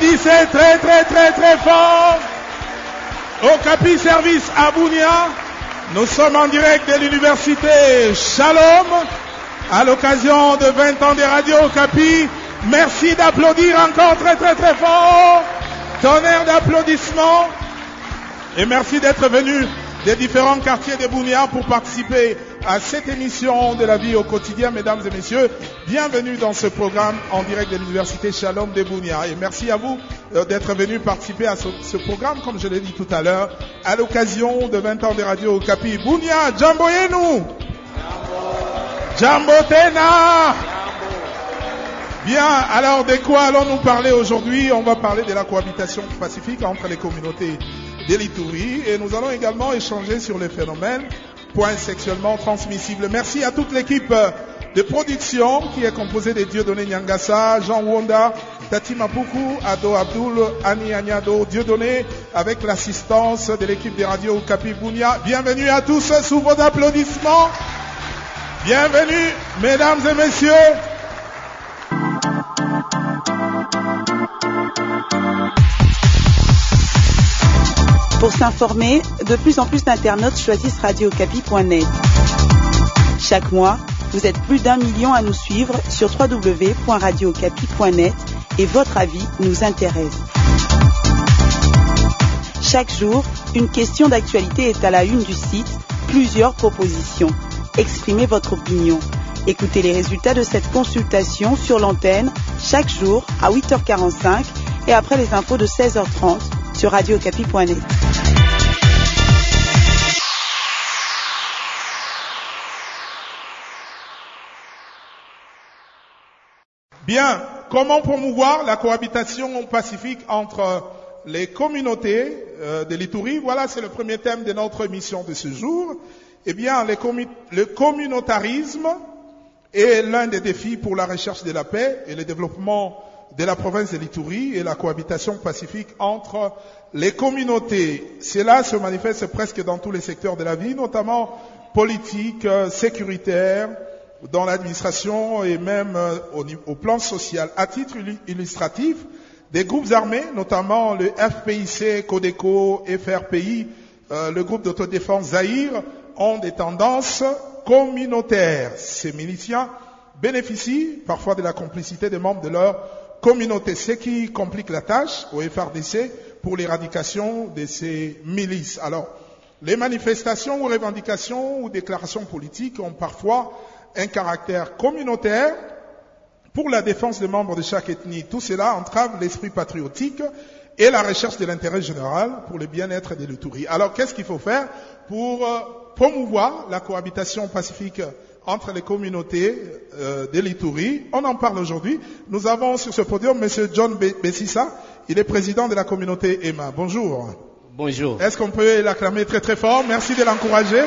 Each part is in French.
Applaudissez très très très très fort. Au Capi Service à Bounia, nous sommes en direct de l'université Shalom à l'occasion de 20 ans des radios Capi. Merci d'applaudir encore très très très fort. Tonnerre d'applaudissements. Et merci d'être venu des différents quartiers de Bounia pour participer à cette émission de la vie au quotidien, mesdames et messieurs. Bienvenue dans ce programme en direct de l'Université Shalom de Bounia. Et merci à vous euh, d'être venus participer à ce, programme, comme je l'ai dit tout à l'heure, à l'occasion de 20 ans de radio au Capi. Bounia, Jamboyenu! Jambotena! Bien, alors de quoi allons-nous parler aujourd'hui? On va parler de la cohabitation pacifique entre les communautés d'Elituri et nous allons également échanger sur les phénomènes point sexuellement transmissibles. Merci à toute l'équipe de production qui est composée de Dieudonné Nyangasa, Jean Wonda, Tati Mapuku, Ado Abdul, Annie Agnado, Dieudonné, avec l'assistance de l'équipe des radios Capi Bounia. Bienvenue à tous sous vos applaudissements. Bienvenue, mesdames et messieurs. Pour s'informer, de plus en plus d'internautes choisissent radiocapi.net. Chaque mois, vous êtes plus d'un million à nous suivre sur www.radiocapi.net et votre avis nous intéresse. Chaque jour, une question d'actualité est à la une du site, plusieurs propositions. Exprimez votre opinion. Écoutez les résultats de cette consultation sur l'antenne chaque jour à 8h45 et après les infos de 16h30 sur. Bien, comment promouvoir la cohabitation pacifique entre les communautés euh, de l'Itourie Voilà, c'est le premier thème de notre émission de ce jour. Eh bien, le communautarisme est l'un des défis pour la recherche de la paix et le développement de la province de l'Itourie et la cohabitation pacifique entre les communautés. Cela se manifeste presque dans tous les secteurs de la vie, notamment politique, sécuritaire, dans l'administration et même au, au, plan social. À titre illustratif, des groupes armés, notamment le FPIC, Codeco, FRPI, euh, le groupe d'autodéfense Zahir, ont des tendances communautaires. Ces miliciens bénéficient parfois de la complicité des membres de leur communauté, ce qui complique la tâche au FRDC pour l'éradication de ces milices. Alors, les manifestations ou revendications ou déclarations politiques ont parfois un caractère communautaire pour la défense des membres de chaque ethnie. Tout cela entrave l'esprit patriotique et la recherche de l'intérêt général pour le bien-être des Lutouris. Alors, qu'est-ce qu'il faut faire pour promouvoir la cohabitation pacifique entre les communautés euh, de l'Itourie. On en parle aujourd'hui. Nous avons sur ce podium M. John Bessissa. Il est président de la communauté EMA. Bonjour. Bonjour. Est-ce qu'on peut l'acclamer très très fort? Merci de l'encourager.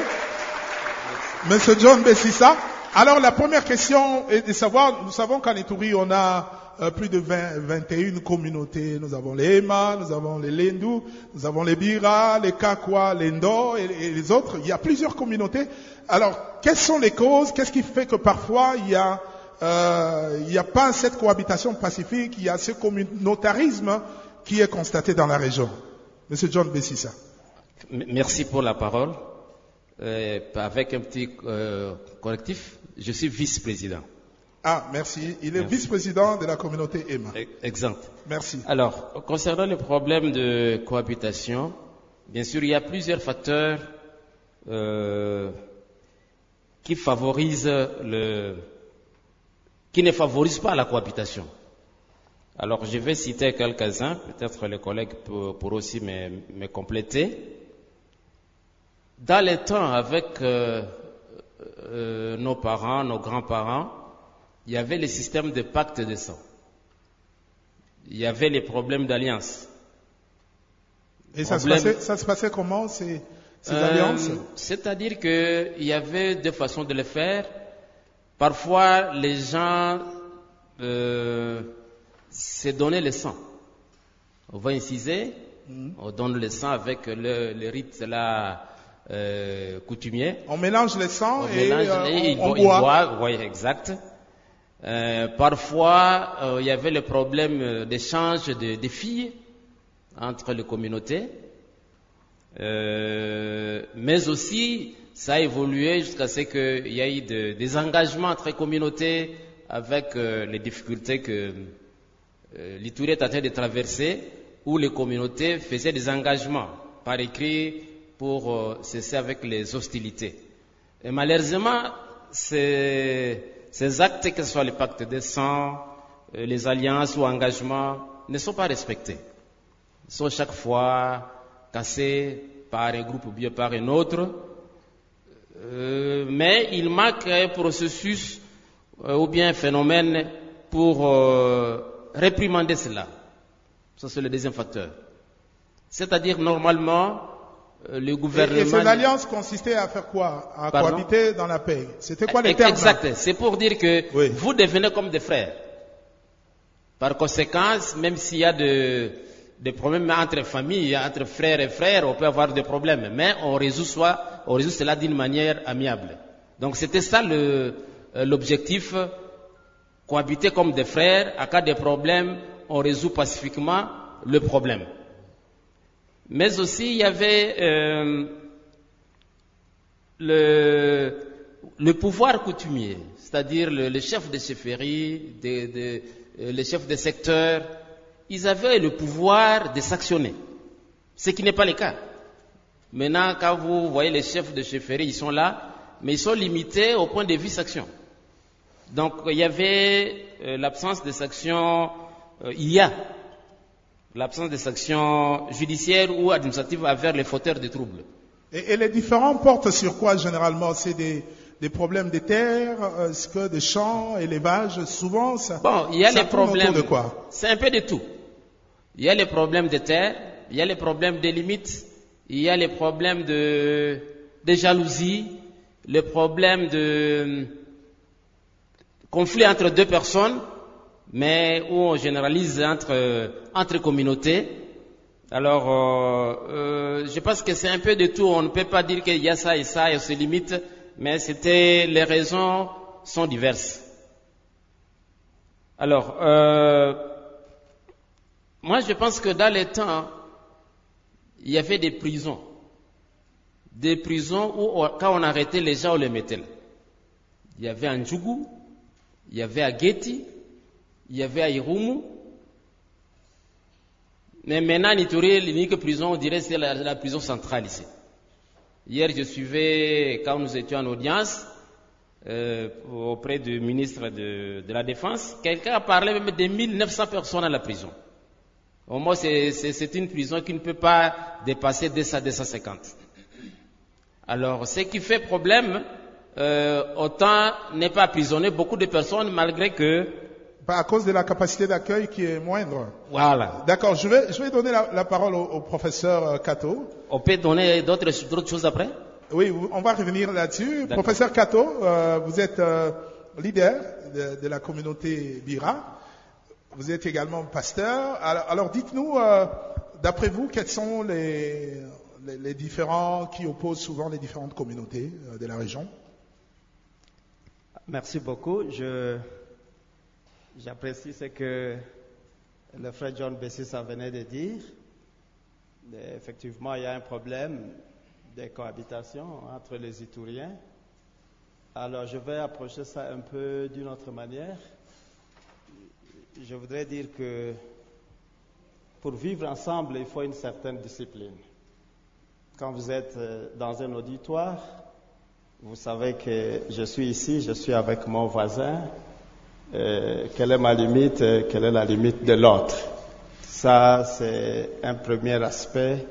M. John Bessissa. Alors la première question est de savoir, nous savons qu'en Itourie, on a euh, plus de 20, 21 communautés. Nous avons les Ema, nous avons les Lendu, nous avons les Bira, les Kakwa, les Ndo et, et, les autres. Il y a plusieurs communautés. Alors, quelles sont les causes? Qu'est-ce qui fait que parfois il y a euh, il n'y a pas cette cohabitation pacifique, il y a ce communautarisme qui est constaté dans la région. Monsieur John Bessissa. Merci pour la parole. Euh, avec un petit euh, correctif, je suis vice-président. Ah, merci. Il est vice-président de la communauté EMA. Exact. Merci. Alors, concernant le problème de cohabitation, bien sûr, il y a plusieurs facteurs euh, qui favorisent le, qui ne favorisent pas la cohabitation. Alors, je vais citer quelques-uns, peut-être les collègues pourront aussi me, me, compléter. Dans les temps, avec euh, euh, nos parents, nos grands-parents, il y avait le système de pacte de sang. Il y avait les problèmes d'alliance. Et ça, Problème... se passait, ça, se passait, comment? Ces euh, alliances C'est-à-dire qu'il y avait deux façons de le faire. Parfois, les gens euh, se donnaient le sang. On va inciser, mm. on donne le sang avec le, le rite là, euh, coutumier. On mélange le sang on et, mélange, euh, on, boit. Oui, exact. Euh, parfois, il y avait le problème d'échange de, des filles entre les communautés. Euh, mais aussi, ça a évolué jusqu'à ce qu'il y ait de- des engagements entre communautés avec euh, les difficultés que euh, l'Itourie est en train de traverser, où les communautés faisaient des engagements par écrit pour euh, cesser avec les hostilités. Malheureusement, ces, ces actes, que ce soit les pactes de sang, les alliances ou engagements, ne sont pas respectés. Ils sont chaque fois cassés par un groupe ou bien par un autre. Euh, mais il manque un processus euh, ou bien un phénomène pour euh, réprimander cela. Ça, c'est le deuxième facteur. C'est-à-dire, normalement, le Et, gouvernement... et cette alliance consistait à faire quoi? À Pardon? cohabiter dans la paix. C'était quoi les termes Exact. C'est pour dire que Oui. vous devenez comme des frères. Par conséquent, même s'il y a de- des problèmes entre familles, entre frères et frères, on peut avoir des problèmes. Mais on résout, soit, on résout cela d'une manière amiable. Donc c'était ça euh, l'objectif. Cohabiter comme des frères. À cas de problème, on résout pacifiquement le problème. Mais aussi, il y avait euh, le, le pouvoir coutumier, c'est-à-dire le, le chef de chefferie, de, de, euh, le chef de secteur, ils avaient le pouvoir de s'actionner, ce qui n'est pas le cas. Maintenant, quand vous voyez les chefs de chefferie, ils sont là, mais ils sont limités au point de vue sanction. Donc, il y avait euh, l'absence de sanction, euh, il y a l'absence de sanction judiciaire ou administrative envers les fauteurs de troubles. Et, et les différents portent sur quoi généralement? C'est des, des problèmes de terre, euh, est-ce que des champs, élevage, souvent ça. Bon, il y a les problèmes. de quoi? C'est un peu de tout. Il y a les problèmes de terre, il y a les problèmes de limites, il y a les problèmes de, jalousie, les problèmes de conflit entre deux personnes, mais où on généralise entre, entre communautés. Alors, euh, euh, je pense que c'est un peu de tout. On ne peut pas dire qu'il y a ça et ça et on se limite, mais c'était les raisons sont diverses. Alors, euh, moi je pense que dans les temps, il y avait des prisons. Des prisons où quand on arrêtait les gens, on les mettait là. Il y avait à Ndjougou, il y avait à Geti, il y avait à Irumu. Mais maintenant, Nitouré, l'unique prison, on dirait, c'est la, la prison centrale ici. Hier, je suivais, quand nous étions en audience, euh, auprès du ministre de, de la Défense, quelqu'un a parlé même de 1900 personnes à la prison. Au moins, c'est- une prison qui ne peut pas dépasser 200 250. Alors, ce qui fait problème, euh, autant n'est pas emprisonner beaucoup de personnes malgré que, Pas à cause de la capacité d'accueil qui est moindre. voilà, D'accord, je vais, je vais donner la, la parole au, au professeur euh, Cato. on peut donner d'autres choses après? Oui, on va revenir là-dessus. Professeur Cato, euh, vous êtes euh, leader de, de la communauté Bira. Vous êtes également pasteur. Alors, dites-nous, euh, d'après vous, quels sont les, différents qui opposent souvent les différentes communautés euh, de la région? Merci beaucoup. Je, j'apprécie ce que le frère John Bessissa venait de dire. Effectivement, il y a un problème de cohabitation entre les Itouriens. Alors, je vais approcher ça un peu d'une autre manière. Je voudrais dire que pour vivre ensemble, il faut une certaine discipline. Quand vous êtes euh, dans un auditoire, vous savez que je suis ici, je suis avec mon voisin. Euh, quelle est ma limite euh, Quelle est la limite de l'autre Ça, c'est un premier aspect.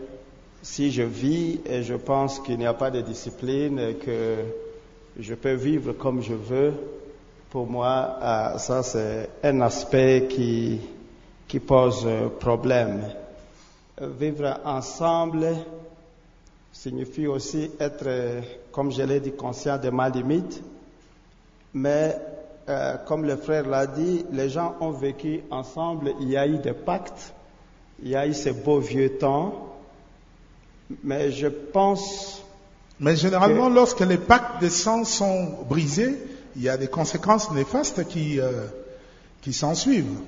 Si je vis et je pense qu'il n'y a pas de discipline, et que je peux vivre comme je veux, pour moi, euh, ça, c'est un aspect qui, qui pose problème. Vivre ensemble, signifie aussi être, comme je l'ai dit, conscient de ma limite. Mais euh, comme le frère l'a dit, les gens ont vécu ensemble, il y a eu des pactes, il y a eu ces beaux vieux temps. Mais je pense, Mais généralement, lorsque les pactes de sang sont brisés, il y a des conséquences néfastes qui, euh, qui s'en suivent.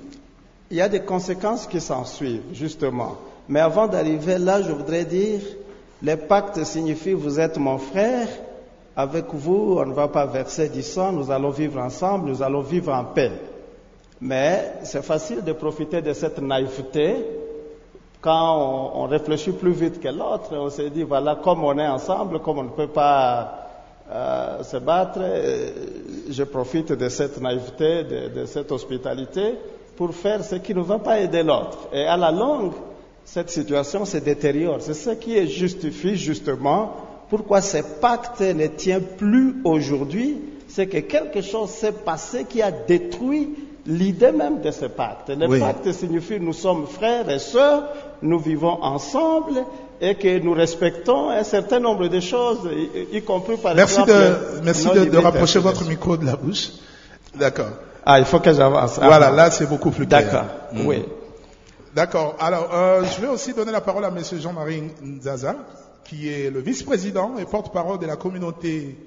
Il y a des conséquences qui s'en suivent, justement. Mais avant d'arriver là, je voudrais dire, les pactes signifient vous êtes mon frère, avec vous, on ne va pas verser du sang, nous allons vivre ensemble, nous allons vivre en paix. Mais c'est facile de profiter de cette naïveté quand on, on réfléchit plus vite que l'autre. On se dit, voilà, comme on est ensemble, comme on ne peut pas euh, se battre, euh, je profite de cette naïveté, de, de cette hospitalité pour faire ce qui ne va pas aider l'autre. Et à la longue, cette situation se détériore. C'est ce qui justifie justement pourquoi ce pacte ne tient plus aujourd'hui. C'est que quelque chose s'est passé qui a détruit l'idée même de ce pacte. Le Oui. pacte signifie nous sommes frères et sœurs, nous vivons ensemble et que nous respectons un certain nombre de choses, y, y compris par Merci exemple. de, merci de, rapprocher votre micro de la bouche. D'accord. Ah, il faut que j'avance. Ah, Voilà, là c'est beaucoup plus clair. D'accord. Mm. Oui. D'accord. Alors, euh, je vais aussi donner la parole à Monsieur Jean-Marie Nzaza, qui est le vice-président et porte-parole de la communauté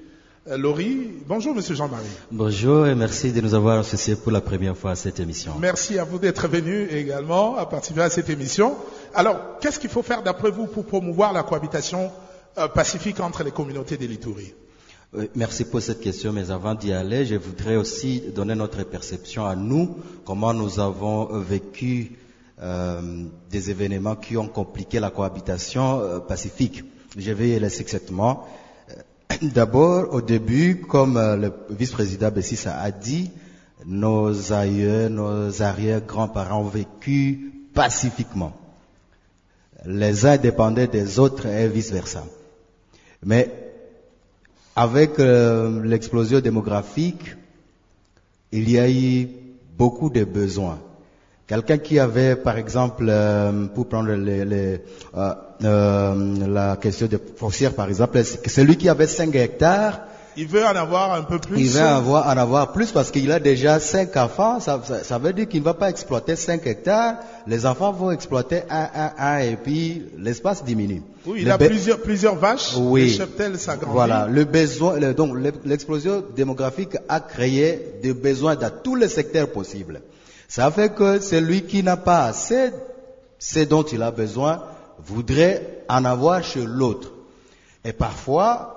euh, Lori. Bonjour, Monsieur Jean-Marie. Bonjour et merci de nous avoir associés pour la première fois à cette émission. Merci à vous d'être venu également à participer à cette émission. Alors, qu'est-ce qu'il faut faire d'après vous pour promouvoir la cohabitation euh, pacifique entre les communautés des Litouries Oui, Merci pour cette question, mais avant d'y aller, je voudrais aussi donner notre perception à nous, comment nous avons vécu euh, des événements qui ont compliqué la cohabitation euh, pacifique. Je vais y laisser exactement. D'abord, au début, comme euh, le vice-président Bessissa a dit, nos aïeux, nos arrière-grands-parents ont vécu pacifiquement. Les uns dépendaient des autres et vice-versa. Mais avec euh, l'explosion démographique, il y a eu beaucoup de besoins. Quelqu'un qui avait, par exemple, euh, pour prendre les- les, euh, euh, la question de foncière, par exemple, c'est celui qui avait 5 hectares, Il veut en avoir un peu plus. il va avoir, en avoir plus parce qu'il a déjà 5 enfants. Ça, ça- ça veut dire qu'il ne va pas exploiter 5 hectares. Les enfants vont exploiter un, un, un et puis l'espace diminue. Oui, il Le a plusieurs, plusieurs vaches. oui. Le cheptel s'agrandit. Voilà, le besoin, le- donc le- l'explosion démographique a créé des besoins dans tous les secteurs possibles. Ça fait que celui qui n'a pas assez, ce dont il a besoin, voudrait en avoir chez l'autre. Et parfois,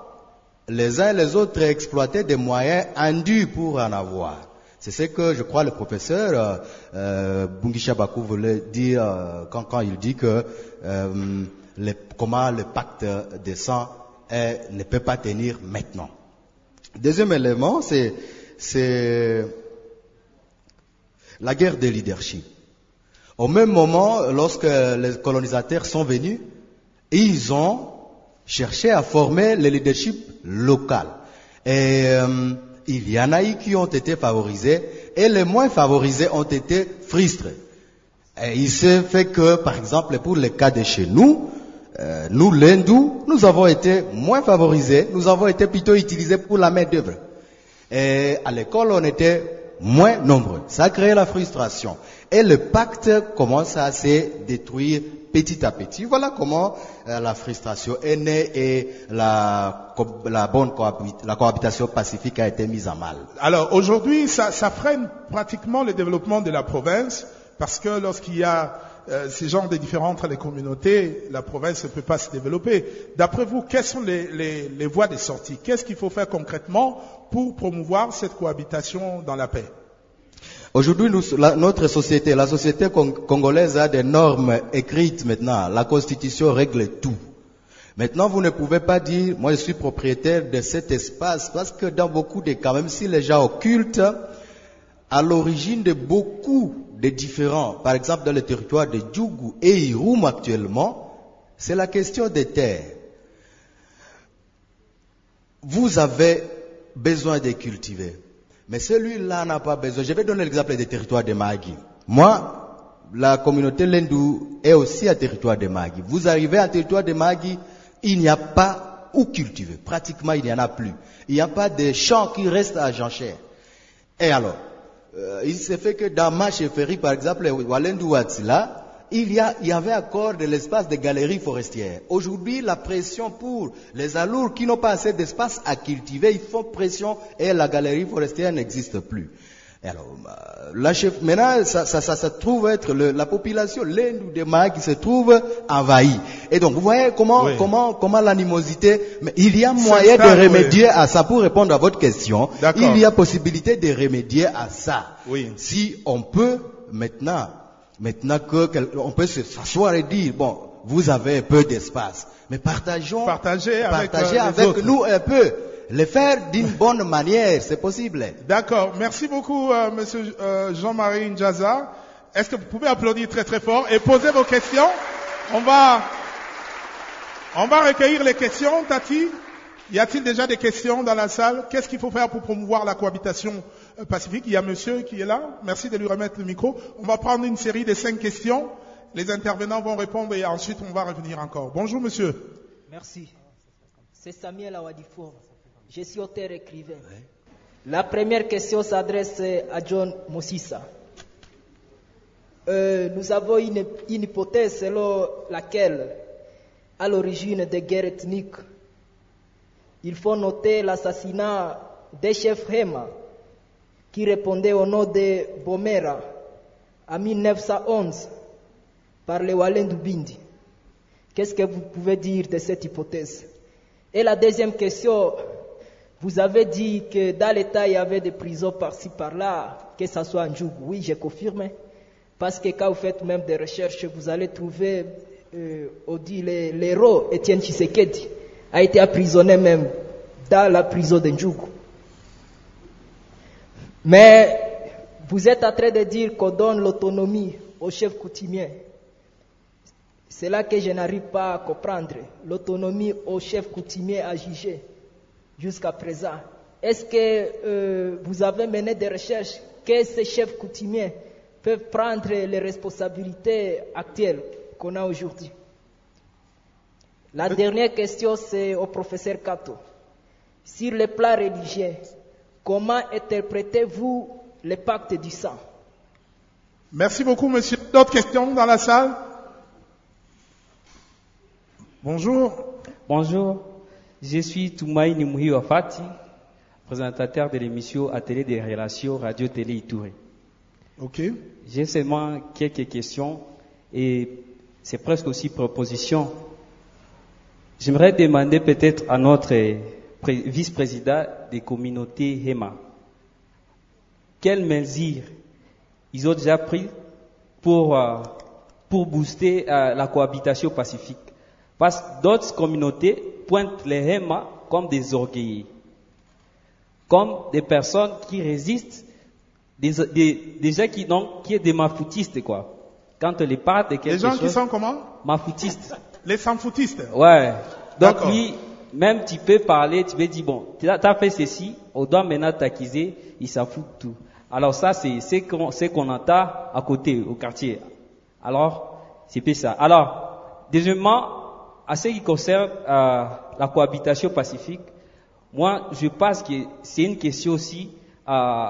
les uns et les autres exploitaient des moyens indus pour en avoir. C'est ce que je crois le professeur euh, euh, Bungisha Bakou voulait dire euh, quand, quand il dit que euh, les- comment le pacte des sang est- ne peut pas tenir maintenant. Deuxième élément, c'est la guerre des leadership. Au même moment, lorsque les colonisateurs sont venus, ils ont cherché à former le leadership local. Et euh, il y en a eu qui ont été favorisés et les moins favorisés ont été frustrés. Et il s'est fait que, par exemple, pour le cas de chez nous, euh, nous, l'hindou, nous avons été moins favorisés, nous avons été plutôt utilisés pour la main d'œuvre. Et à l'école, on était moins nombreux. Ça a créé la frustration. Et le pacte commence à se détruire petit à petit. Voilà comment euh, la frustration est née et la, la bonne cohabit- la cohabitation pacifique a été mise à mal. Alors aujourd'hui, ça, ça freine pratiquement le développement de la province parce que lorsqu'il y a euh, ces genres de différends entre les communautés, la province ne peut pas se développer. D'après vous, quelles sont les, les- voies de sortie? Qu'est-ce qu'il faut faire concrètement pour promouvoir cette cohabitation dans la paix? Aujourd'hui, notre société, la société cong- congolaise a des normes écrites maintenant. La constitution règle tout. Maintenant, vous ne pouvez pas dire, moi je suis propriétaire de cet espace, parce que dans beaucoup de cas, même si les gens occultent, à l'origine de beaucoup de différents, par exemple dans le territoire de Djougou et Iroum actuellement, c'est la question des terres. Vous avez besoin de cultiver. Mais celui-là n'a pas besoin. Je vais donner l'exemple des territoires de Magui. Moi, la communauté Lendou est aussi un territoire de Magui. Vous arrivez à un territoire de Magui, il n'y a pas où cultiver. Pratiquement, il n'y en a plus. Il n'y a pas de champs qui restent à Jean-Cher. Et alors, euh, il s'est fait que dans ma chefferie, par exemple, Walendu Watsila, il y, a- il y avait encore de l'espace de galeries forestières. Aujourd'hui, la pression pour les alours qui n'ont pas assez d'espace à cultiver, ils font pression et la galerie forestière n'existe plus. Et alors, euh, la chef, maintenant, ça, ça, ça, ça trouve être le- la population, l'un des mains qui se trouve envahie. Et donc, vous voyez comment, Oui. comment, comment l'animosité, mais il y a moyen de oui. remédier à ça pour répondre à votre question. Il y a possibilité de remédier à ça. Oui. Si on peut maintenant, maintenant que on peut se- s'asseoir et dire bon, vous avez peu d'espace, mais partageons, avec, partagez euh, avec autres. nous un peu, le faire d'une bonne manière, c'est possible. D'accord. Merci beaucoup, euh, Monsieur euh, Jean-Marie Njaza. Est-ce que vous pouvez applaudir très très fort et poser vos questions? On va, on va recueillir les questions. Tati, y a-t-il déjà des questions dans la salle? Qu'est-ce qu'il faut faire pour promouvoir la cohabitation euh, pacifique? Il y a Monsieur qui est là. Merci de lui remettre le micro. On va prendre une série de cinq questions. Les intervenants vont répondre et ensuite on va revenir encore. Bonjour, Monsieur. Merci. C'est Samuel Awadifo. Je suis auteur écrivain. La première question s'adresse à John Mosissa. Euh, nous avons une, une hypothèse selon laquelle, à l'origine des guerres ethniques, il faut noter l'assassinat des chefs Hema qui répondait au nom de Bomera en 1911 par les Wallen Bindi. Qu'est-ce que vous pouvez dire de cette hypothèse? Et la deuxième question, vous avez dit que dans l'État, il y avait des prisons par-ci, par-là, que ce soit en. Oui, j'ai confirmé. Parce que quand vous faites même des recherches, vous allez trouver, euh, on dit, l'héros Étienne Tshisekedi a été emprisonné même dans la prison de Ndjougou. Mais vous êtes en train de dire qu'on donne l'autonomie aux chefs coutumiers. C'est là que je n'arrive pas à comprendre. L'autonomie aux chefs coutumiers à juger jusqu'à présent. Est-ce que euh, vous avez mené des recherches que ces chefs coutumiers peuvent prendre les responsabilités actuelles qu'on a aujourd'hui? La dernière question, c'est au professeur Kato. Sur le plan religieux, comment interprétez-vous le pacte du sang? Merci beaucoup, monsieur. D'autres questions dans la salle? Bonjour. Bonjour, je suis Toumaï Nimouhi Wafati, présentateur de l'émission Atelier des relations Radio-Télé Itouré. Ok. J'ai seulement quelques questions et c'est presque aussi proposition. J'aimerais demander peut-être à notre pré- vice-président des communautés HEMA, quelles mesures ils ont déjà pris pour, euh, pour booster euh, la cohabitation pacifique? Parce que d'autres communautés pointent les HEMA comme des orgueillés, comme des personnes qui résistent des, des, des gens qui, non, qui est des mafoutistes, quoi. Quand les parle de quelque Les gens chose, qui sont comment? mafoutistes. Les sans-foutistes. Ouais. Donc lui, même tu peux parler, tu peux dire, bon, tu as, fait ceci, on doit maintenant t'accuser, il s'en fout de tout. Alors ça, c'est qu'on c'est qu'on entend à côté, au quartier. Alors, c'est plus ça. Alors, deuxièmement, à ce qui concerne euh, la cohabitation pacifique, moi, je pense que c'est une question aussi, euh,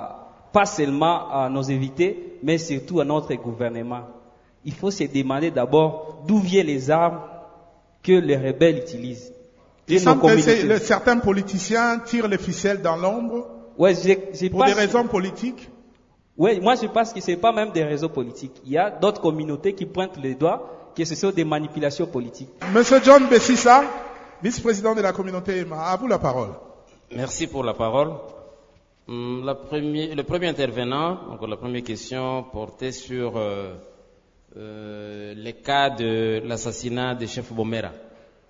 pas seulement à nos invités, mais surtout à notre gouvernement. Il faut se demander d'abord d'où viennent les armes que les rebelles utilisent. Il semble que le- certains politiciens tirent les ficelles dans l'ombre Ouais, pour des raisons politiques. Ouais, moi je pense que c'est pas même des réseaux politiques. Il y a d'autres communautés qui pointent les doigts que ce sont des manipulations politiques. Monsieur John Bessissa, vice-président de la communauté EMA, à vous la parole. Merci pour la parole. Hum, la premier- le premier intervenant, donc la première question portait sur euh, euh, les cas de l'assassinat de chef Bomera.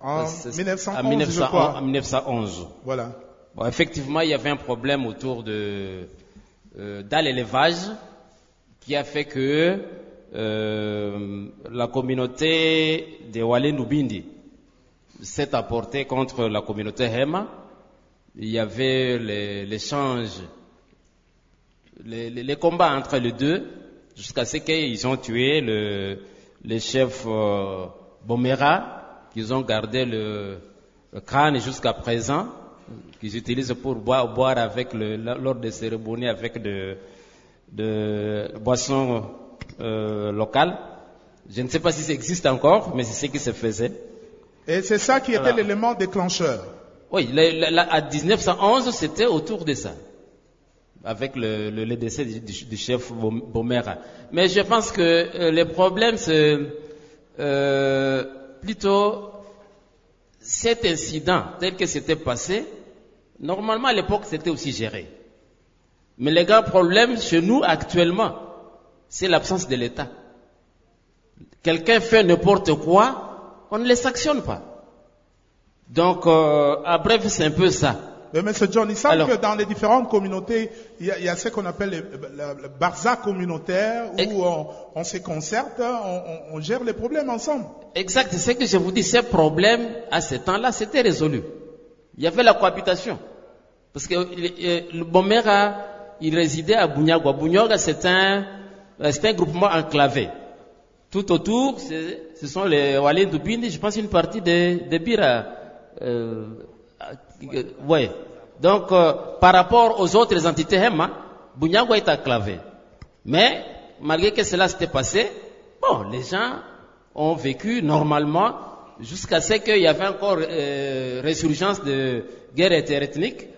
En Euh, c'est- 1911, en 1900 je crois. en 1911. Voilà. Bon, effectivement, il y avait un problème autour de euh, dans l'élevage qui a fait que euh, la communauté de Wale Nubindi s'est apportée contre la communauté Hema. Il y avait l'échange, les, combats entre les deux, jusqu'à ce qu'ils ont tué le, le chef euh, Bomera, qu'ils ont gardé le, crâne jusqu'à présent, qu'ils utilisent pour boire, avec lors des cérémonies avec de, de boissons euh, locales. Je ne sais pas si ça existe encore, mais c'est ce qui se faisait. Et c'est ça qui était Voilà. l'élément déclencheur. Oui, la- à 1911, c'était autour de ça, avec le, le- le décès du, chef Bom- Bomera. Mais je pense que euh, le problème, c'est euh, plutôt cet incident tel que c'était passé. Normalement, à l'époque, c'était aussi géré. Mais le grand problème chez nous actuellement, c'est l'absence de l'État. Quelqu'un fait n'importe quoi, on ne les sanctionne pas. Donc, euh, à bref, c'est un peu ça. Mais Monsieur John, il semble Alors- que dans les différentes communautés, il y a, il y a ce qu'on appelle le, le barza communautaire où on, on se concerte, on, on- gère les problèmes ensemble. Exact, c'est ce que je vous dis, ce problème, à ce temps-là, c'était résolu. Il y avait la cohabitation. Parce que euh, le Bomera, il résidait à Bunyagwa. Bunyagwa, c'est un, euh, c'est un groupement enclavé. Tout autour, ce sont les Walin Dubini, je pense une partie des de Bira. Euh, euh. Donc, euh, par rapport aux autres entités Hema, Bunyagwa est enclavé. Mais, malgré que cela s'était passé, bon, les gens ont vécu normalement jusqu'à ce qu'il y avait encore résurgence de guerre interethnique.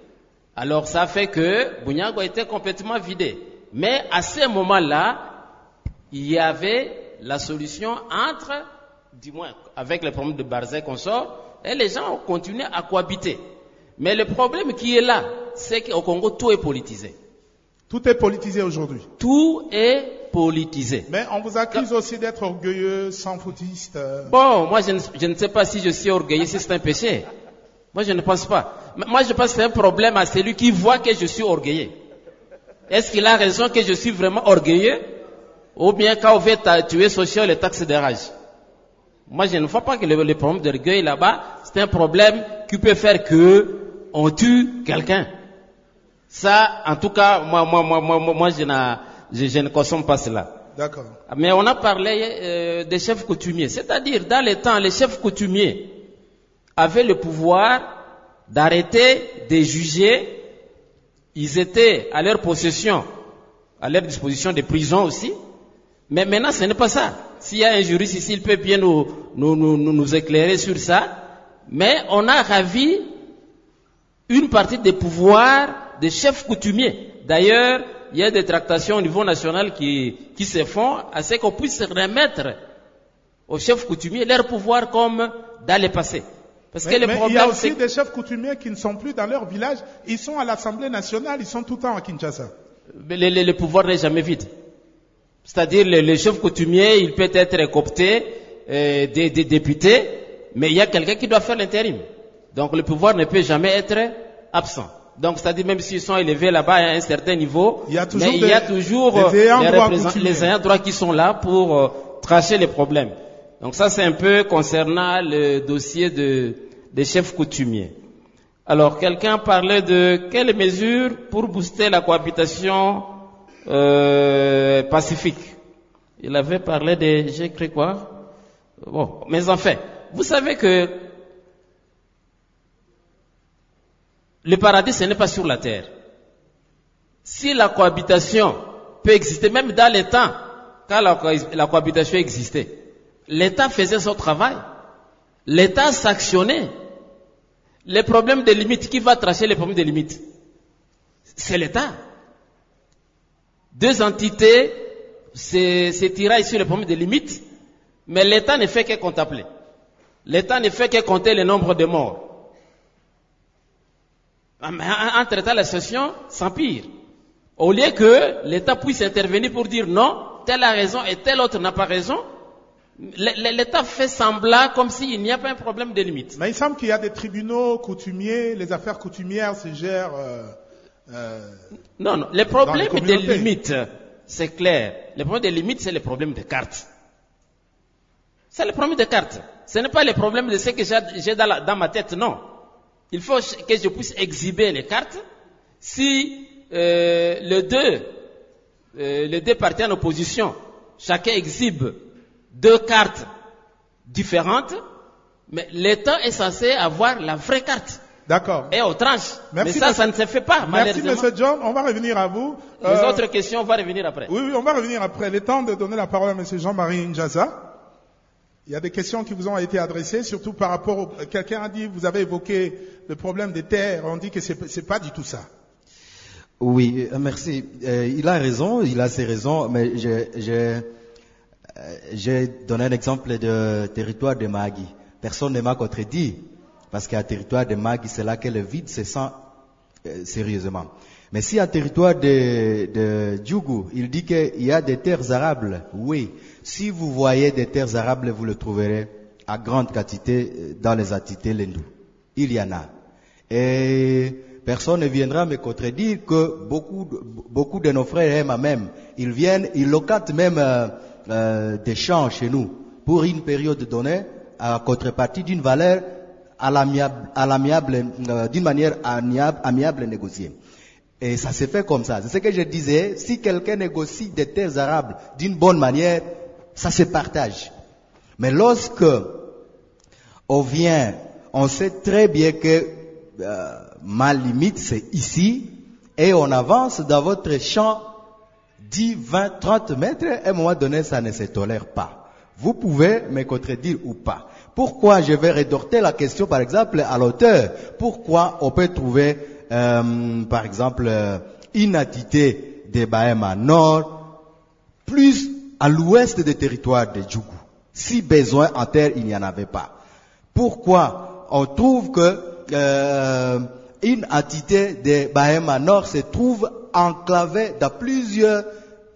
Alors ça fait que Bunyagwa était complètement vidé. Mais à ce moment-là, il y avait la solution entre, du moins avec le problème de Barzek qu'on sort, et les gens ont continué à cohabiter. Mais le problème qui est là, c'est qu'au Congo, tout est politisé. Tout est politisé aujourd'hui. Tout est politisé. Mais on vous accuse aussi d'être orgueilleux, sans foutiste. euh. Bon, moi je ne, je ne sais pas si je suis orgueilleux, si c'est un péché. Moi je ne pense pas. Moi je pense que c'est un problème à celui qui voit que je suis orgueilleux. Est-ce qu'il a raison que je suis vraiment orgueilleux? Ou bien quand on veut tuer social les taxes de rage Moi je ne vois pas que le, le problème d'orgueil là-bas, c'est un problème qui peut faire que on tue quelqu'un. Ça, en tout cas, moi, moi, moi, moi, moi, moi, je, n'a- je- je ne consomme pas cela. D'accord. Mais on a parlé euh, des chefs coutumiers. C'est-à-dire, dans les temps, les chefs coutumiers avaient le pouvoir d'arrêter, de juger. Ils étaient à leur possession, à leur disposition des prisons aussi. Mais maintenant, ce n'est pas ça. S'il y a un juriste ici, il peut bien nous, nous, nous, nous- nous éclairer sur ça. Mais on a ravi une partie des pouvoirs des chefs coutumiers. D'ailleurs, il y a des tractations au niveau national qui, qui se font à ce qu'on puisse remettre aux chefs coutumiers leur pouvoir comme dans le passé. Parce Mais, que le mais il y a problème, aussi des chefs coutumiers qui ne sont plus dans leur village. Ils sont à l'Assemblée nationale, ils sont tout le temps à Kinshasa. le, le- le pouvoir n'est jamais vide. C'est-à-dire, le, le chef coutumier, il peut être coopté euh, des, des députés, mais il y a quelqu'un qui doit faire l'intérim. Donc, le pouvoir ne peut jamais être absent. Donc, c'est-à-dire, même s'ils sont élevés là-bas à un certain niveau, Il y a toujours mais il y a toujours des euh, les, ayants droit qui sont là pour euh, tracher les problèmes. Donc, ça, c'est un peu concernant le dossier de, des chefs coutumiers. Alors, quelqu'un parlait de quelles mesures pour booster la cohabitation euh, pacifique. Il avait parlé de, j'ai cru quoi? Bon, mais enfin, vous savez que le paradis, ce n'est pas sur la terre. Si la cohabitation peut exister, même dans les temps, quand la, la cohabitation existait, l'État faisait son travail. L'État sanctionnait. Les problèmes de limites, qui va tracer les problèmes de limites? C'est l'État. Deux entités se, se tiraillent sur les problèmes de limites, mais l'État ne fait que contempler. L'État ne fait que compter le nombre de morts. Ah, mais En en traitant la situation, s'empire. Au lieu que l'État puisse intervenir pour dire non, telle a raison et telle autre n'a pas raison, l'État fait semblant comme s'il n'y a pas un problème de limite. Mais il semble qu'il y a des tribunaux coutumiers, les affaires coutumières se gèrent. euh, euh, Non, non. Les problèmes Dans les des limites, c'est clair. Les problèmes des limites, c'est les problèmes de cartes. C'est le problème de cartes. Ce n'est pas le problème de ce que j'ai dans, ma tête, non. Il faut que je puisse exhiber les cartes. Si euh, les deux, euh, les deux partis en opposition, chacun exhibe deux cartes différentes, mais l'État est censé avoir la vraie carte D'accord. et aux tranches. Merci, mais ça, monsieur- ça ne se fait pas, Merci. Monsieur John. On va revenir à vous. Les Euh, autres questions, on va revenir après. Oui, oui, on va revenir après. Le temps de donner la parole à Monsieur Jean-Marie Njaza. Il y a des questions qui vous ont été adressées, surtout par rapport au... Quelqu'un a dit, vous avez évoqué le problème des terres, on dit que c'est c'est pas du tout ça. Oui, euh, merci. Euh, il a raison, il a ses raisons, mais j'ai- j'ai euh, j'ai donné un exemple de territoire de Magui. Personne ne m'a contredit, parce qu'un territoire de Magui, c'est là que le vide se sent euh, sérieusement. Mais si un territoire de, de Djougou, il dit qu'il y a des terres arables, oui. Si vous voyez des terres arables, vous le trouverez à grande quantité euh, dans les entités lendou. Il y en a. Et personne ne viendra me contredire que beaucoup, beaucoup de nos frères et même, ils viennent, ils locatent même euh, euh, des champs chez nous pour une période donnée, à contrepartie d'une valeur à l'amiable, euh, d'une manière amiable, amiable négociée. Et ça se fait comme ça. C'est ce que je disais. Si quelqu'un négocie des terres arables d'une bonne manière, ça se partage. Mais lorsque on vient, on sait très bien que euh, ma limite c'est ici, et on avance dans votre champ 10, 20, 30 mètres, à un moment donné, ça ne se tolère pas. Vous pouvez me contredire ou pas. Pourquoi je vais redorter la question, par exemple, à l'auteur? Pourquoi on peut trouver, euh, par exemple, euh, une entité des Bahama Nord plus à l'ouest des territoires de Djougou? Si besoin en terre, il n'y en avait pas. Pourquoi on trouve que euh, une entité de Bahama Nord se trouve enclavée dans plusieurs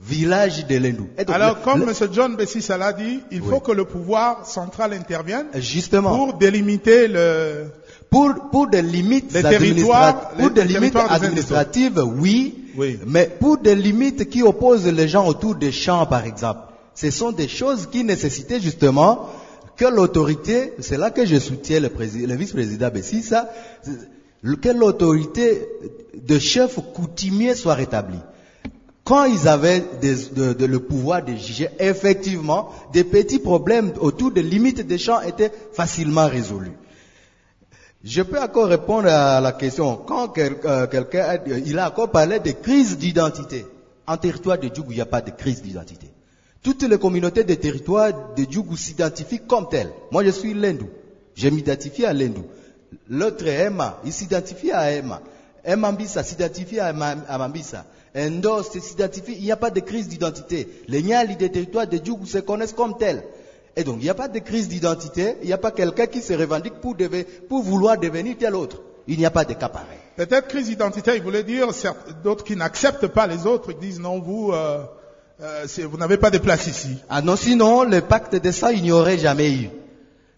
villages de donc, Alors, comme le- M. John Bessis l'a dit, il faut que le pouvoir central intervienne Justement, pour délimiter le... pour, pour des limites, Les administratives- territoires, pour des limites administratives, oui, Oui. mais pour des limites qui opposent les gens autour des champs, par exemple, ce sont des choses qui nécessitaient justement que l'autorité, c'est là que je soutiens le, le vice-président Bessissa, que l'autorité de chef coutumier soit rétablie. Quand ils avaient le pouvoir de juger, effectivement, des petits problèmes autour des limites des champs étaient facilement résolus. Je peux encore répondre à la question. Quand euh, quelqu'un, il a encore parlé de crise d'identité. En territoire de Djougou, il n'y a pas de crise d'identité. Toutes les communautés des territoires de Djougou s'identifient comme telles. Moi, je suis l'Indou. Je m'identifie à l'Indou. L'autre est Emma. Il s'identifie à Emma. Emambisa s'identifie à, Ma- à Mambisa. Endo s'identifie. Il n'y a pas de crise d'identité. Les Nyali des territoires de Djougou se connaissent comme tels. Et donc, il n'y a pas de crise d'identité. Il n'y a pas quelqu'un qui se revendique pour, deve- pour vouloir devenir tel autre. Il n'y a pas de cas pareil. Peut-être crise identitaire, il voulait dire d'autres qui n'acceptent pas les autres, ils disent non, vous, euh, euh, vous n'avez pas de place ici. Ah non, sinon, le pacte de ça, il n'y aurait jamais eu.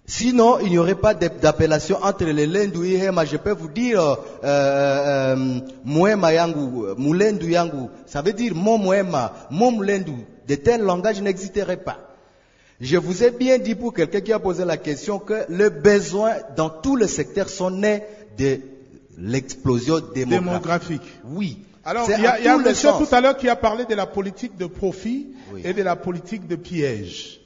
Sinon, il n'y aurait pas d'ap- d'appellation entre les Lendu et Hema. Je peux vous dire, euh, euh, yangu, euh, Mulendu yangu. Ça veut dire mon Mwema, mon Mulendu. De tels langages n'existeraient pas. Je vous ai bien dit pour quelqu'un qui a posé la question que les besoins dans tous les secteurs sont nés de l'explosion démographique. Démographique. Oui. Alors, il y a, y a un monsieur tout à l'heure qui a parlé de la politique de profit Oui. et de la politique de piège.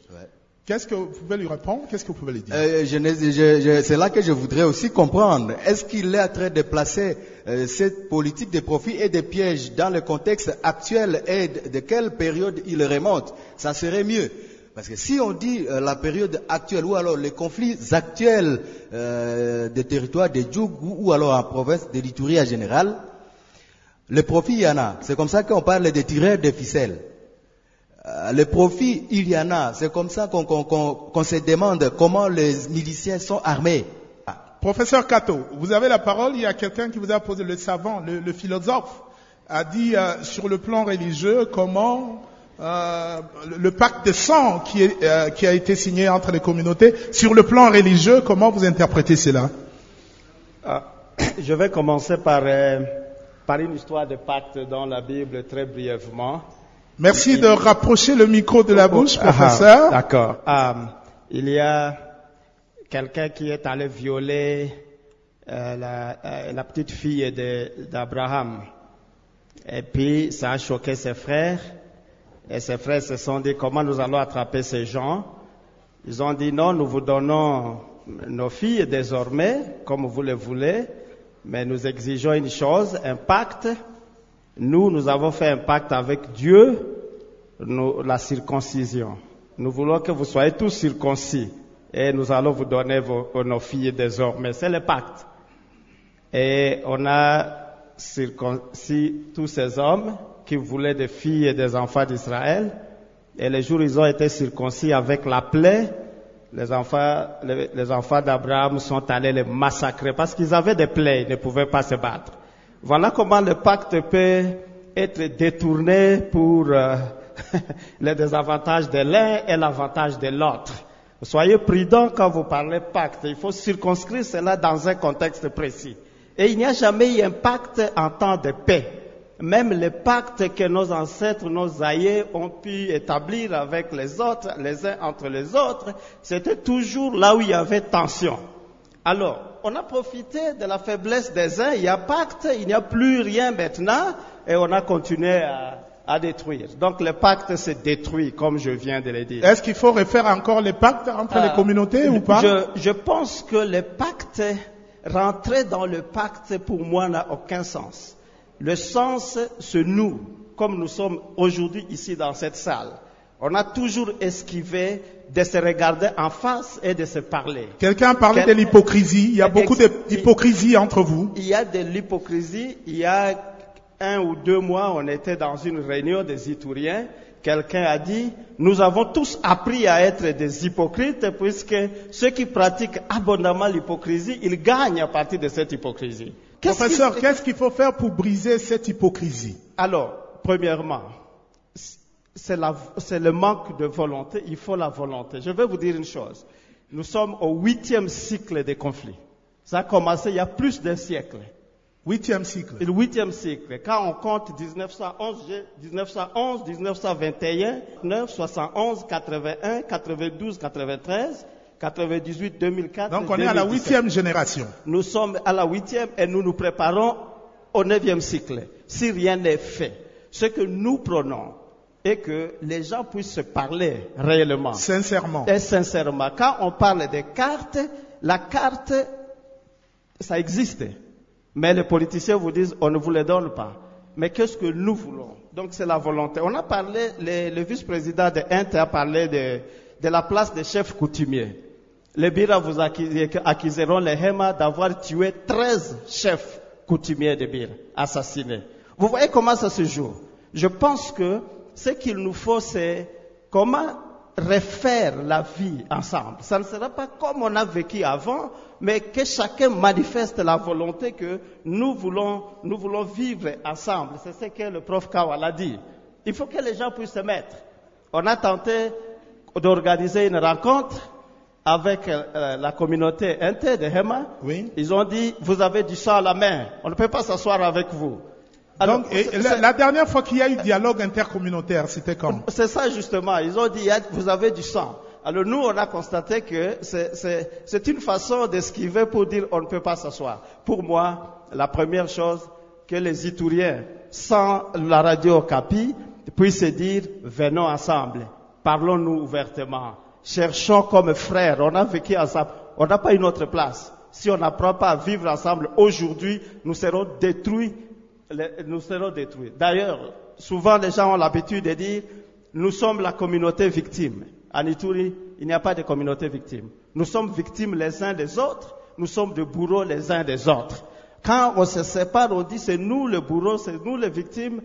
Qu'est-ce que vous pouvez lui répondre? Qu'est-ce que vous pouvez lui dire? Euh, je c'est là que je voudrais aussi comprendre. Est-ce qu'il est en train de placer euh, cette politique de profit et de pièges dans le contexte actuel et de, de quelle période il remonte? Ça serait mieux. Parce que si on dit euh, la période actuelle ou alors les conflits actuels des territoires de Djougou ou alors en province de l'Itourie en général, le profit il y en a. C'est comme ça qu'on parle des tireurs de ficelles. Euh, le profit, il y en a. C'est comme ça qu'on qu'on- qu'on- qu'on se demande comment les miliciens sont armés. Professeur Cato, vous avez la parole. Il y a quelqu'un qui vous a posé, le savant, le, le philosophe, a dit euh, sur le plan religieux comment euh, le, pacte de sang qui, est, euh, qui a été signé entre les communautés, sur le plan religieux, comment vous interprétez cela? Ah, je vais commencer par, euh, par une histoire de pacte dans la Bible très brièvement. Merci de rapprocher le micro de la bouche, Ah, professeur. D'accord. Ah, il y a quelqu'un qui est allé violer euh, la, euh, la petite fille d'Abraham. Et puis, ça a choqué ses frères. Et ses frères se sont dit, comment nous allons attraper ces gens? Ils ont dit, non, nous vous donnons nos filles désormais, comme vous le voulez, mais nous exigeons une chose, un pacte. Nous, nous avons fait un pacte avec Dieu, la circoncision. nous voulons que vous soyez tous circoncis et nous allons vous donner vos, nos filles désormais. C'est le pacte. Et on a circoncis tous ces hommes qui voulaient des filles et des enfants d'Israël. Et les jours, ils ont été circoncis avec la plaie. Les enfants, les enfants d'Abraham sont allés les massacrer parce qu'ils avaient des plaies, ils ne pouvaient pas se battre. Voilà comment le pacte peut être détourné pour euh, les désavantages de l'un et l'avantage de l'autre. Soyez prudents quand vous parlez pacte. Il faut circonscrire cela dans un contexte précis. Et il n'y a jamais eu un pacte en temps de paix. Même les pactes que nos ancêtres, nos aïeux ont pu établir avec les autres, les uns entre les autres, c'était toujours là où il y avait tension. Alors, on a profité de la faiblesse des uns, il y a pacte, il n'y a plus rien maintenant, et on a continué à, à détruire. Donc le pacte s'est détruit, comme je viens de le dire. Est-ce qu'il faut refaire encore les pactes entre les Euh, communautés ou pas? je, je pense que le pacte, rentrer dans le pacte pour moi n'a aucun sens. Le sens, c'est nous, comme nous sommes aujourd'hui ici dans cette salle. On a toujours esquivé de se regarder en face et de se parler. Quelqu'un a parlé Quel- de l'hypocrisie. Il y a beaucoup d'hypocrisie entre vous. Il y a de l'hypocrisie. Il y a un ou deux mois, on était dans une réunion des Itouriens. Quelqu'un a dit, nous avons tous appris à être des hypocrites puisque ceux qui pratiquent abondamment l'hypocrisie, ils gagnent à partir de cette hypocrisie. Professeur, qu'est-ce qu'il faut faire pour briser cette hypocrisie? Alors, premièrement, c'est la- c'est le manque de volonté. Il faut la volonté. Je vais vous dire une chose. Nous sommes au huitième cycle des conflits. Ça a commencé il y a plus d'un siècle. Huitième cycle. Le huitième cycle, quand on compte 1911, j'ai- 1911, 1921, 9, 71, 81, 92, 93, 98, 2004. Donc on est à la 2017. huitième génération. Nous sommes à la huitième et nous nous préparons au neuvième cycle. Si rien n'est fait, ce que nous prenons est que les gens puissent se parler réellement Sincèrement. et sincèrement. Quand on parle des cartes, la carte, ça existe. Mais les politiciens vous disent, on ne vous les donne pas. Mais qu'est-ce que nous voulons? Donc c'est la volonté. On a parlé, le, le vice-président de Inter a parlé de, de la place des chefs coutumiers. Les Bira vous accuseront les Hema d'avoir tué 13 chefs coutumiers de Bira, assassinés. Vous voyez comment ça se joue? Je pense que ce qu'il nous faut, c'est comment refaire la vie ensemble. Ça ne sera pas comme on a vécu avant, mais que chacun manifeste la volonté que nous voulons, nous voulons vivre ensemble. C'est ce que le prof Kawal a dit. Il faut que les gens puissent se mettre. On a tenté d'organiser une rencontre avec euh, la communauté inter de Hema. Oui. Ils ont dit, vous avez du sang à la main, on ne peut pas s'asseoir avec vous. Alors, Donc, et la, la dernière fois qu'il y a eu dialogue intercommunautaire, c'était quand c'est ça justement. Ils ont dit, vous avez du sang. Alors nous, on a constaté que c'est- une façon d'esquiver pour dire on ne peut pas s'asseoir. Pour moi, la première chose, que les Itouriens, sans la radio Capi, puissent se dire, venons ensemble, parlons-nous ouvertement, cherchons comme frères, on a vécu ensemble, on n'a pas une autre place. Si on n'apprend pas à vivre ensemble aujourd'hui, nous serons détruits nous serons détruits. D'ailleurs, souvent les gens ont l'habitude de dire, nous sommes la communauté victime. En Ituri, il n'y a pas de communauté victime. Nous sommes victimes les uns des autres, nous sommes des bourreaux les uns des autres. Quand on se sépare, on dit c'est nous le bourreau, c'est nous les victimes.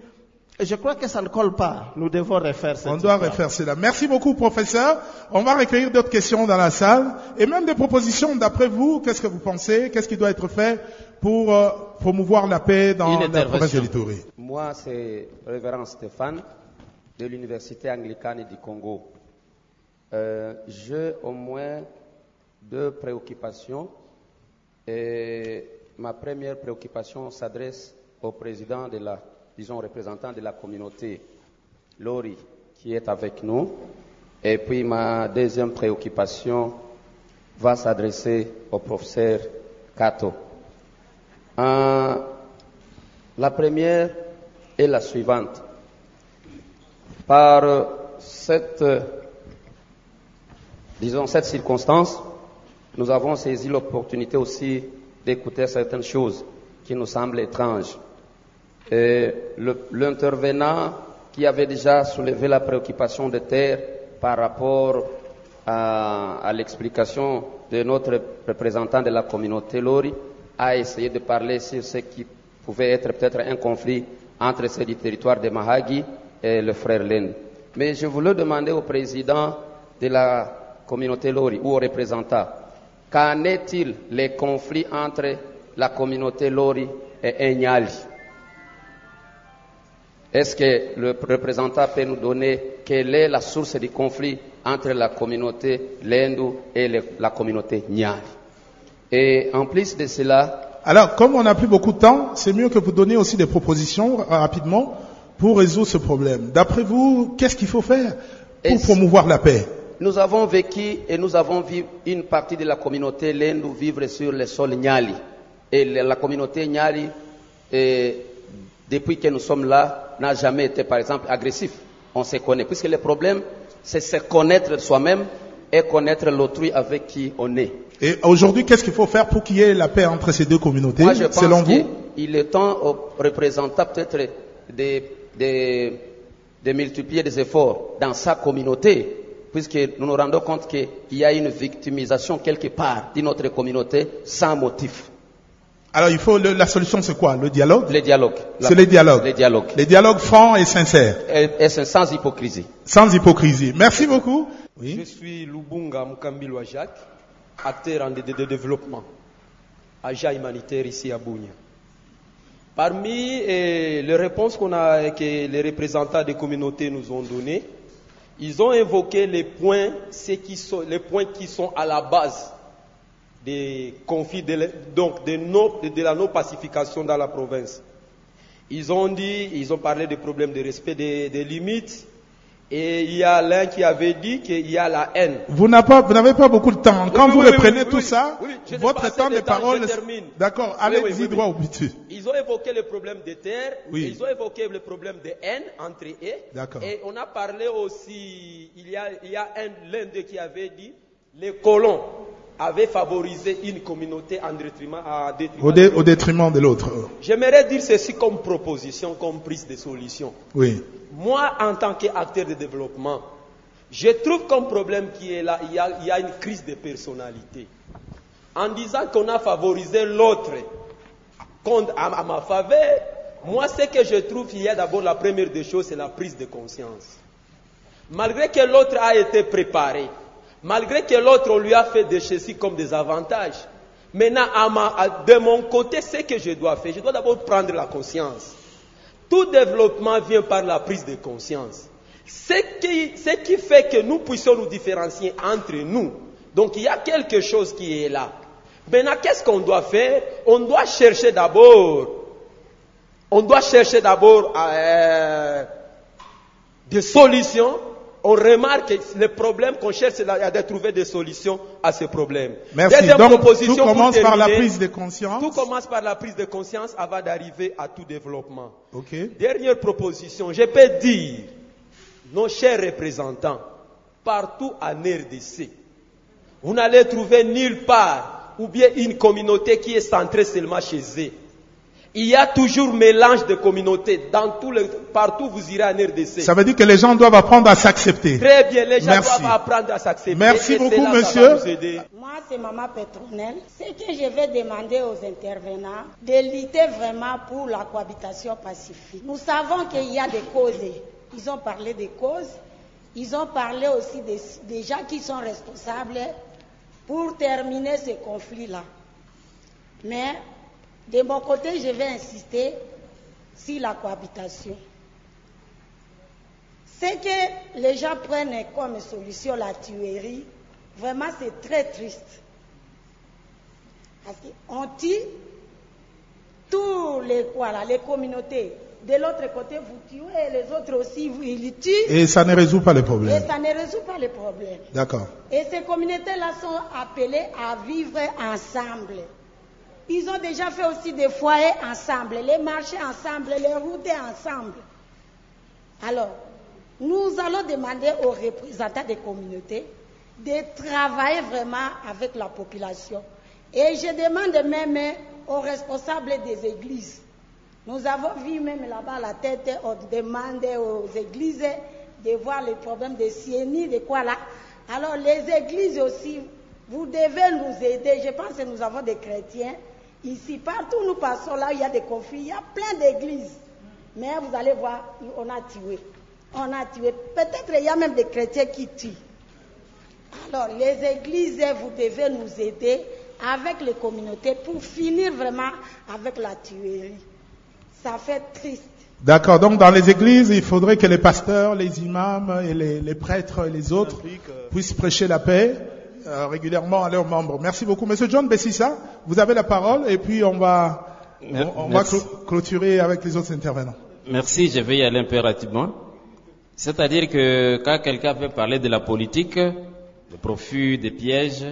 Et je crois que ça ne colle pas. Nous devons refaire cette On doit histoire. refaire cela. Merci beaucoup, professeur. On va recueillir d'autres questions dans la salle et même des propositions. D'après vous, qu'est-ce que vous pensez? Qu'est-ce qui doit être fait pour euh, promouvoir la paix dans la province de intervention. l'Itourie Moi, c'est Révérend Stéphane de l'Université anglicane du Congo. Euh, J'ai au moins deux préoccupations. Et ma première préoccupation s'adresse au président de la, disons, représentant de la communauté, Lori, qui est avec nous. Et puis ma deuxième préoccupation va s'adresser au professeur Kato. Euh, la première est la suivante. Par cette, disons, cette circonstance, nous avons saisi l'opportunité aussi d'écouter certaines choses qui nous semblent étranges. L'intervenant qui avait déjà soulevé la préoccupation de terre par rapport à, à l'explication de notre représentant de la communauté Lori, a essayé de parler sur ce qui pouvait être peut-être un conflit entre ceux du territoire de Mahagi et le frère Len. Mais je voulais demander au président de la communauté Lori ou au représentant, qu'en est-il les conflits entre la communauté Lori et Enyali? Est-ce que le représentant peut nous donner quelle est la source du conflit entre la communauté Lendu et le- la communauté Nyali Et en plus de cela, Alors, comme on n'a plus beaucoup de temps, c'est mieux que vous donniez aussi des propositions rapidement pour résoudre ce problème. D'après vous, qu'est-ce qu'il faut faire pour promouvoir la paix? Nous avons vécu et nous avons vu une partie de la communauté Lendu vivre sur le sol Nyali. Et la communauté Nyali, depuis que nous sommes là, n'a jamais été, par exemple, agressif. On se connaît. Puisque le problème, c'est se connaître soi-même et connaître l'autrui avec qui on est. Et aujourd'hui, qu'est-ce qu'il faut faire pour qu'il y ait la paix entre ces deux communautés, Moi, je pense selon vous qu'il est temps aux représentants peut-être de, de, de multiplier des efforts dans sa communauté, puisque nous nous rendons compte qu'il y a une victimisation quelque part de notre communauté sans motif. Alors, il faut le- la solution, c'est quoi? Le dialogue? Le dialogue. La- C'est les dialogues. Les dialogues. Les dialogues francs et sincères, Et, et c'est sans hypocrisie. sans hypocrisie. Merci beaucoup. Oui. Je suis Lubunga Mukambilwa Jacques, acteur en de, de développement, agent humanitaire ici à Bounia. Parmi eh, les réponses qu'on a, que les représentants des communautés nous ont données, ils ont évoqué les points, ceux qui sont, les points qui sont à la base des conflits, de, donc de, de- de la non-pacification dans la province. Ils ont dit, ils ont parlé des problèmes de respect des, des limites, et il y a l'un qui avait dit qu'il y a la haine. Vous n'avez pas, vous n'avez pas beaucoup de temps. Quand Oui, vous oui, reprenez tout ça, votre temps de de parole. D'accord, allez-y droit au but. Ils ont évoqué le problème des terres, Oui. ils ont évoqué le problème de haine entre eux. D'accord. Et on a parlé aussi, il y a, il y a un, l'un d'eux qui avait dit, les colons avaient favorisé une communauté en détriment, Au, dé- détriment de l'autre. J'aimerais dire ceci comme proposition, comme prise de solution. Oui. Moi, en tant qu'acteur de développement, je trouve comme problème qui est là, il y, a, il y a une crise de personnalité. En disant qu'on a favorisé l'autre à, à ma faveur, moi, ce que je trouve, il y a d'abord la première des choses, c'est la prise de conscience. Malgré que l'autre a été préparé, malgré que l'autre, lui a fait des ceci comme des avantages, maintenant, à ma- à- de mon côté, ce que je dois faire, je dois d'abord prendre la conscience. Tout développement vient par la prise de conscience. Ce qui, ce qui fait que nous puissions nous différencier entre nous. Donc il y a quelque chose qui est là. Maintenant, qu'est-ce qu'on doit faire? On doit chercher d'abord, on doit chercher d'abord euh, des solutions. On remarque que le problème qu'on cherche, c'est de trouver des solutions à ces problèmes. Merci. Deuxième Donc, proposition tout commence par la prise de conscience. Tout commence par la prise de conscience avant d'arriver à tout développement. Dernière proposition, je peux dire, nos chers représentants, partout en RDC, vous n'allez trouver nulle part ou bien une communauté qui est centrée seulement chez eux. Il y a toujours mélange de communautés. Dans tout le, partout vous irez en RDC. Ça veut dire que les gens doivent apprendre à s'accepter. Très bien, les gens Merci. doivent apprendre à s'accepter. Merci et beaucoup, monsieur. Moi, c'est Maman Pétronelle. Ce que je vais demander aux intervenants, de lutter vraiment pour la cohabitation pacifique. Nous savons qu'il y a des causes. Ils ont parlé des causes. Ils ont parlé aussi des, des gens qui sont responsables pour terminer ce conflit-là. Mais de mon côté, je vais insister sur la cohabitation. Ce que les gens prennent comme solution la tuerie, vraiment c'est très triste. Parce qu'on tue tous les, les communautés. De l'autre côté, vous tuez, les autres aussi, vous, ils tuent. Et ça ne résout pas les Et problèmes. ça ne résout pas les problèmes. D'accord. Et ces communautés-là sont appelées à vivre ensemble. Ils ont déjà fait aussi des foyers ensemble, les marchés ensemble, les routes ensemble. Alors, nous allons demander aux représentants des communautés de travailler vraiment avec la population. Et je demande même aux responsables des églises. Nous avons vu même là-bas la tête, on demande aux églises de voir les problèmes de CNI, de quoi là. Alors les églises aussi, vous devez nous aider. Je pense que nous avons des chrétiens. Ici, partout où nous passons, là où il y a des conflits, il y a plein d'églises. Mais vous allez voir, on a tué. On a tué. Peut-être il y a même des chrétiens qui tuent. Alors, les églises, vous devez nous aider avec les communautés pour finir vraiment avec la tuerie. Ça fait triste. D'accord. Donc, dans les églises, il faudrait que les pasteurs, les imams et les, les prêtres et les autres puissent prêcher la paix euh, régulièrement à leurs membres. Merci beaucoup. Monsieur John Bessissa, vous avez la parole et puis on va, on, on va clôturer avec les autres intervenants. Merci, je vais y aller impérativement. C'est-à-dire que quand quelqu'un veut parler de la politique, des profits, des pièges,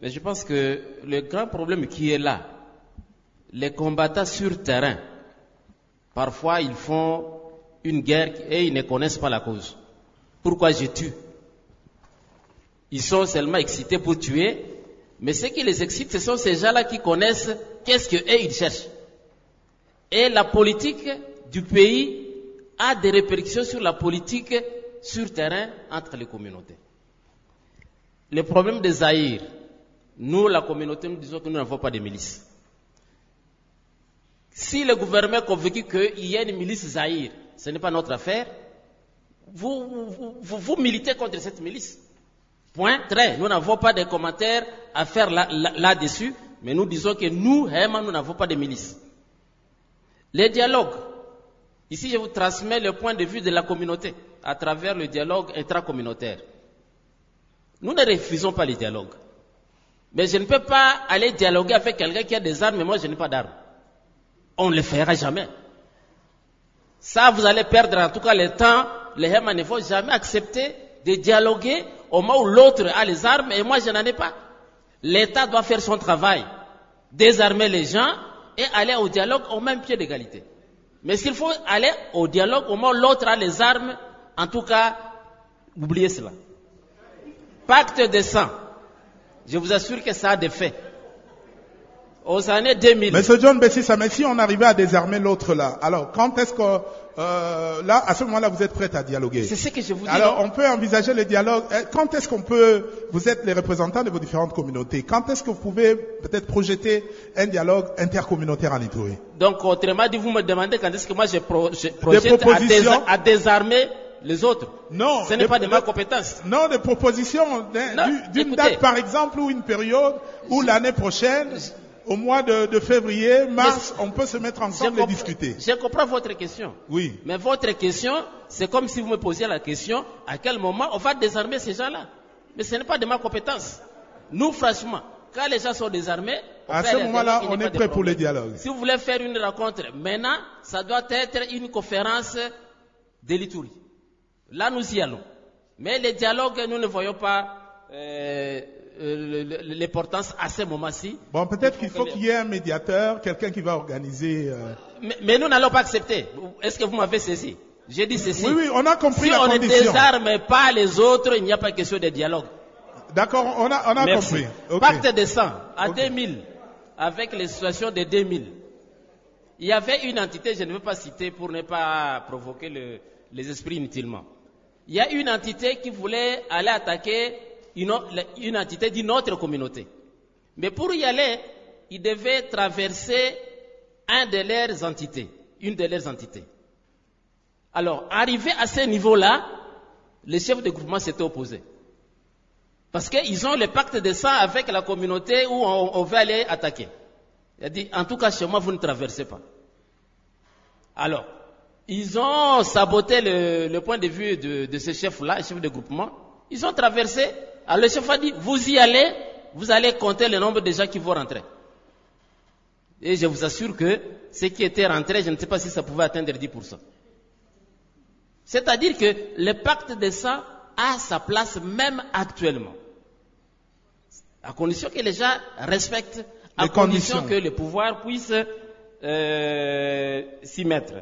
mais je pense que le grand problème qui est là, les combattants sur terrain, parfois ils font une guerre et ils ne connaissent pas la cause. Pourquoi je tue? Ils sont seulement excités pour tuer, mais ce qui les excite, ce sont ces gens-là qui connaissent qu'est-ce que eux, ils cherchent. Et la politique du pays a des répercussions sur la politique sur terrain entre les communautés. Le problème des Zaïre, nous, la communauté, nous disons que nous n'avons pas de milice. Si le gouvernement est convaincu qu'il y a une milice Zaïre, ce n'est pas notre affaire, vous militez contre cette milice. Point, très. Nous n'avons pas de commentaires à faire là- là- là-dessus, mais nous disons que nous, vraiment, nous n'avons pas de milice. Les dialogues. Ici, je vous transmets le point de vue de la communauté à travers le dialogue intracommunautaire. Nous ne refusons pas les dialogues. Mais je ne peux pas aller dialoguer avec quelqu'un qui a des armes et moi je n'ai pas d'armes. On ne le fera jamais. Ça, vous allez perdre en tout cas le temps. Les Hémas ne vont jamais accepter de dialoguer au moment où l'autre a les armes et moi je n'en ai pas. L'État doit faire son travail, désarmer les gens et aller au dialogue au même pied d'égalité. Mais s'il faut aller au dialogue au moment où l'autre a les armes, en tout cas, oubliez cela. Pacte de sang. Je vous assure que ça a des faits. Aux années 2000. Monsieur John Bessissa, mais si on arrivait à désarmer l'autre là, alors quand est-ce que, euh, là, à ce moment-là, vous êtes prêt à dialoguer? C'est ce que je vous dis. Alors, on peut envisager le dialogue. Euh, Quand est-ce qu'on peut, vous êtes les représentants de vos différentes communautés, quand est-ce que vous pouvez peut-être projeter un dialogue intercommunautaire en Itourie Donc, autrement dit, vous me demandez quand est-ce que moi je, pro- je projette à, à désarmer les autres? Non. Ce n'est pas de ma compétence. Non, des propositions d'une date, par exemple, ou une période, ou l'année prochaine, au mois de, de février, mars, on peut se mettre ensemble et discuter. je comprends votre question. Oui. Mais votre question, c'est comme si vous me posiez la question, à quel moment on va désarmer ces gens-là? Mais ce n'est pas de ma compétence. Nous, franchement, quand les gens sont désarmés, À ce moment-là, on est prêt pour le dialogue. Si vous voulez faire une rencontre maintenant, ça doit être une conférence de. Là, nous y allons. Mais les dialogues, nous ne voyons pas euh, l'importance à ce moment-ci. Bon, peut-être qu'il faut qu'il y ait un médiateur, quelqu'un qui va organiser. euh, Mais, mais nous n'allons pas accepter. Est-ce que vous m'avez saisi? J'ai dit ceci. Oui, oui, on a compris si la on ne désarme pas les autres, il n'y a pas question de dialogue. D'accord, on a, on a Merci. compris. Ok. Pacte de sang, à Ok. 2000, avec les situations de 2000. Il y avait une entité, je ne veux pas citer pour ne pas provoquer le- les esprits inutilement. Il y a une entité qui voulait aller attaquer une, entité d'une autre communauté. Mais pour y aller, il devait traverser un de leurs entités, une de leurs entités. Alors, arrivé à ce niveau-là, les chefs de groupement s'étaient opposés. Parce qu'ils ont le pacte de sang avec la communauté où on, on veut aller attaquer. Il a dit, en tout cas, chez moi, vous ne traversez pas. Alors, ils ont saboté le, point de vue de, de ce chef-là, chef de groupement. Ils ont traversé. Alors, le chef a dit, vous y allez, vous allez compter le nombre de gens qui vont rentrer. Et je vous assure que ceux qui étaient rentrés, je ne sais pas si ça pouvait atteindre 10%. C'est-à-dire que le pacte de sang a sa place même actuellement. À condition que les gens respectent, à Les condition conditions. que le pouvoir puisse euh, s'y mettre.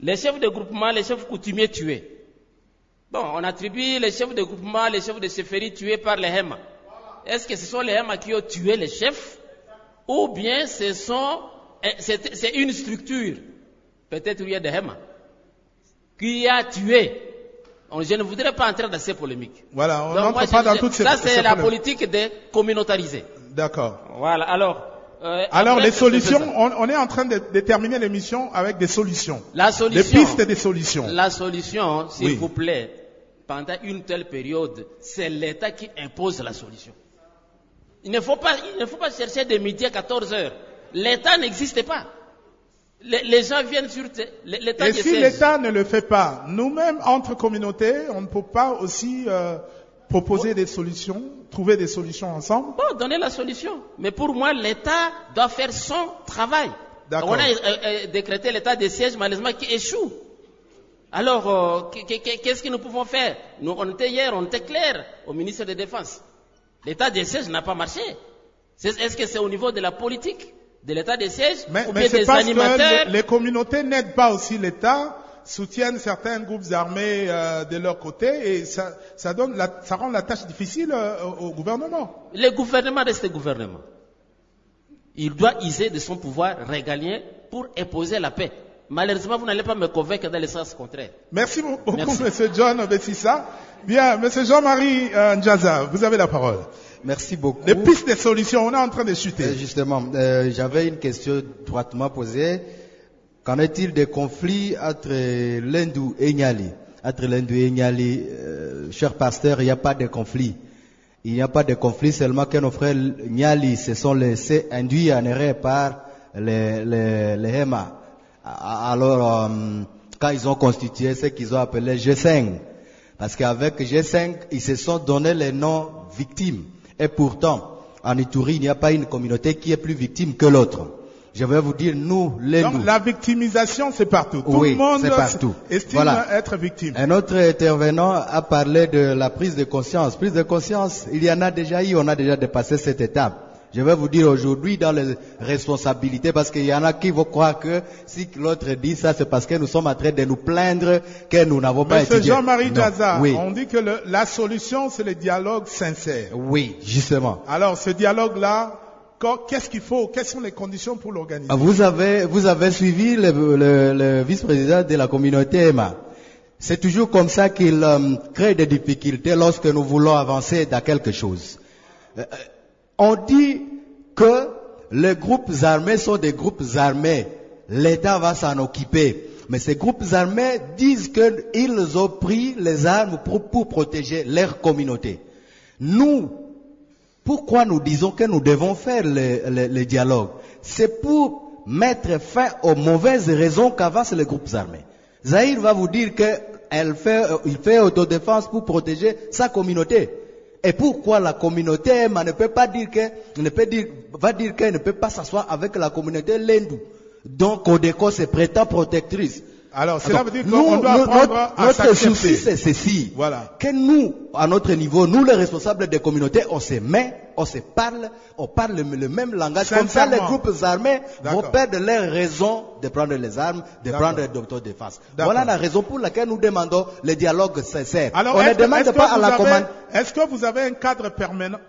Les chefs de groupement, les chefs coutumiers tués. Bon, on attribue les chefs de groupement, les chefs de chefferie tués par les Hémas. Est-ce que ce sont les Hémas qui ont tué les chefs? Ou bien ce sont, eh, c'est une structure, peut-être il y a des Hémas, qui a tué Je ne voudrais pas entrer dans ces polémiques. Voilà, on n'entre pas je- dans toutes ces Ça, ces c'est la polémiques. politique de communautariser. D'accord. Voilà, alors. Euh, Alors les solutions, on, on est en train de, de terminer l'émission avec des solutions. La Des solution. pistes et des solutions. La solution, s'il Oui. vous plaît, pendant une telle période, c'est l'État qui impose la solution. Il ne faut pas, il ne faut pas chercher de midi à 14 heures. L'État n'existe pas. Les, les gens viennent sur l'État Et si l'État ne le fait pas, nous-mêmes, entre communautés, on ne peut pas aussi euh, proposer des solutions, trouver des solutions ensemble Bon, donner la solution. Mais pour moi, l'État doit faire son travail. D'accord. On a euh, euh, décrété l'état de siège, malheureusement, qui échoue. Alors, euh, qu- qu- qu'est-ce que nous pouvons faire? Nous, on était hier, on était clair au ministre de la Défense. L'état de siège n'a pas marché. Est-ce que c'est au niveau de la politique, de l'état de siège, Mais, ou mais des parce animateurs? que les, les communautés n'aident pas aussi l'État, soutiennent certains groupes armés euh, de leur côté et ça, ça, donne la, ça rend la tâche difficile euh, au, gouvernement. Le gouvernement reste gouvernement. Il doit user de son pouvoir régalien pour imposer la paix. Malheureusement, vous n'allez pas me convaincre dans le sens contraire. Merci beaucoup, Merci. Monsieur John Bessissa. Bien, Monsieur Jean-Marie euh, Ndjaza, vous avez la parole. Merci beaucoup. Les pistes des solutions, on est en train de chuter. Euh, Justement, euh, j'avais une question droitement posée. Qu'en est-il des conflits entre l'Hindou et Nyali Entre l'Hindou et Nyali, euh, cher pasteur, il n'y a pas de conflit. Il n'y a pas de conflit, seulement que nos frères Nyali se sont laissés induire en erreur par les, les, Hema. Alors, euh, quand ils ont constitué ce qu'ils ont appelé G5, parce qu'avec G5, ils se sont donné les noms victimes. Et pourtant, en Ituri, il n'y a pas une communauté qui est plus victime que l'autre. Je vais vous dire, nous, les Donc la victimisation, c'est partout. Tout Oui, le monde c'est partout. estime Voilà. être victime. Un autre intervenant a parlé de la prise de conscience. Prise de conscience, il y en a déjà eu, on a déjà dépassé cette étape. Je vais vous dire aujourd'hui dans les responsabilités, parce qu'il y en a qui vont croire que si l'autre dit ça, c'est parce que nous sommes en train de nous plaindre que nous n'avons pas Monsieur étudié. Jean-Marie Oui, on dit que le- la solution, c'est le dialogue sincère. oui, justement. Alors, ce dialogue-là, qu'est-ce qu'il faut Quelles sont les conditions pour l'organiser Vous avez, vous avez suivi le, le- le vice-président de la communauté EMA. C'est toujours comme ça qu'il euh, crée des difficultés lorsque nous voulons avancer dans quelque chose. Euh, euh, on dit que les groupes armés sont des groupes armés. L'État va s'en occuper. Mais ces groupes armés disent qu'ils ont pris les armes pour, pour protéger leur communauté. Nous, pourquoi nous disons que nous devons faire le, le- le dialogue C'est pour mettre fin aux mauvaises raisons qu'avancent les groupes armés. Zahir va vous dire qu'il fait, euh, il fait autodéfense pour protéger sa communauté. Et pourquoi la communauté Emma ne peut pas dire que, ne peut dire, va dire qu'elle ne peut pas s'asseoir avec la communauté Lendou. Donc Codeco se prétend protectrice. Alors, cela veut dire qu'on doit nous, apprendre notre, à notre souci, c'est ceci. Voilà. Que nous, à notre niveau, nous les responsables des communautés, on se met, on se parle, on parle le, le même langage. Comme ça, les groupes armés vont perdre leur raison de prendre les armes, de prendre d'autodéfense. D'accord. Voilà la raison pour laquelle nous demandons le dialogue sincère. Alors, on ne est-ce que- demande pas à vous la avez- commande. Est-ce que vous avez un cadre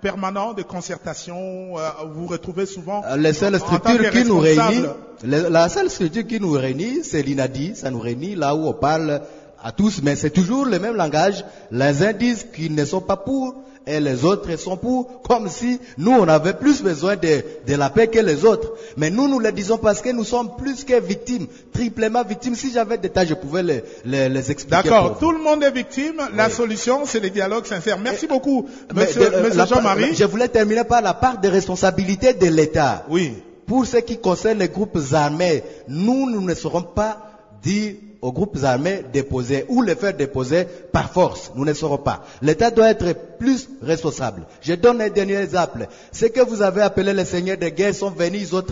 permanent, de concertation euh, Vous retrouvez souvent Euh, Les seules structures qui nous réunissent, le- la seule structure qui nous réunit, c'est l'INADI. Ça nous réunit là où on parle à tous, mais c'est toujours le même langage. Les uns disent qu'ils ne sont pas pour et les autres sont pour, comme si nous on avait plus besoin de, de la paix que les autres. Mais nous, nous le disons parce que nous sommes plus que victimes, triplement victimes. Si j'avais des tas, je pouvais les, les, les expliquer. D'accord, tout le monde est victime. La Oui. solution, c'est le dialogue sincère. Merci beaucoup, monsieur, euh, monsieur Jean-Marie. Je voulais terminer par la part de responsabilité de l'État. Oui. Pour ce qui concerne les groupes armés, nous, nous ne serons pas dire aux groupes armés déposer ou les faire déposer par force. Nous ne serons pas. L'État doit être plus responsable. Je donne un dernier exemple. Ce que vous avez appelé les seigneurs de guerre sont venus, ils ont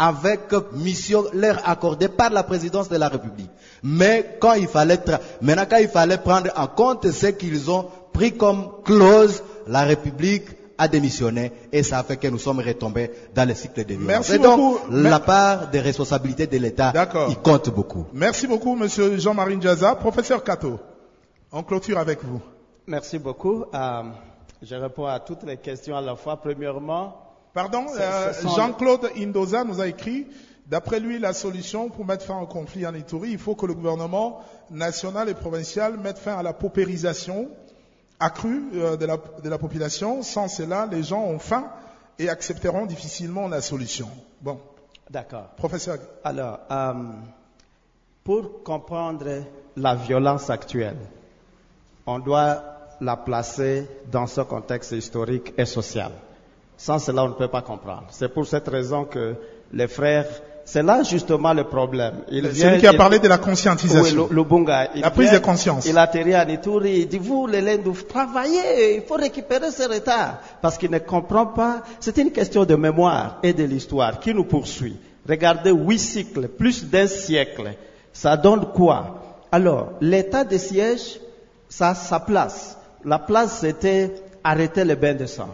avec mission leur accordée par la présidence de la République. Mais quand il fallait, maintenant quand il fallait prendre en compte ce qu'ils ont pris comme clause, la République a démissionné et ça a fait que nous sommes retombés dans le cycle de violence. Merci et donc, beaucoup. la part des responsabilités de l'État, il compte beaucoup. Merci beaucoup, monsieur Jean-Marie Ndiaza. Professeur Kato, on clôture avec vous. Merci beaucoup. Euh, je réponds à toutes les questions à la fois. Premièrement, Pardon, euh, Jean-Claude Indoza nous a écrit D'après lui, la solution pour mettre fin au conflit en Ituri, il faut que le gouvernement national et provincial mette fin à la paupérisation accrue euh, de, la, de la population. Sans cela, les gens ont faim et accepteront difficilement la solution. Bon, D'accord. professeur. Alors, euh, pour comprendre la violence actuelle, on doit la placer dans ce contexte historique et social. Sans cela, on ne peut pas comprendre. C'est pour cette raison que les frères, c'est là justement le problème. Il C'est vient- lui qui a il- parlé de la oui, conscientisation. le, le Bunga? Il La prise vient- de conscience. Il atterrit à Ituri, il dit, vous, les travaillez, il faut récupérer ce retard. Parce qu'il ne comprend pas, c'est une question de mémoire et de l'histoire qui nous poursuit. Regardez huit cycles, plus d'un siècle. Ça donne quoi? Alors, l'état de siège, ça a sa place. La place, c'était arrêter le bain de sang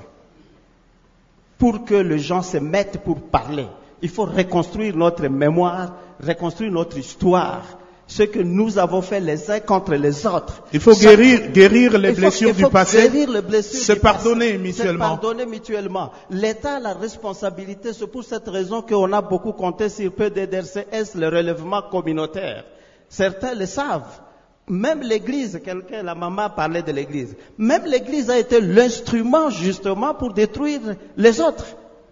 pour que les gens se mettent pour parler. Il faut reconstruire notre mémoire, reconstruire notre histoire, ce que nous avons fait les uns contre les autres. Il faut guérir, guérir les il faut- blessures il faut du passé, guérir les blessures se du passé, pardonner mutuellement. Se pardonner mutuellement. L'État a la responsabilité, c'est pour cette raison qu'on a beaucoup compté sur PDDRCS, le relèvement communautaire. Certains le savent. Même l'Église, quelqu'un, la maman parlait de l'Église. Même l'Église a été l'instrument justement pour détruire les autres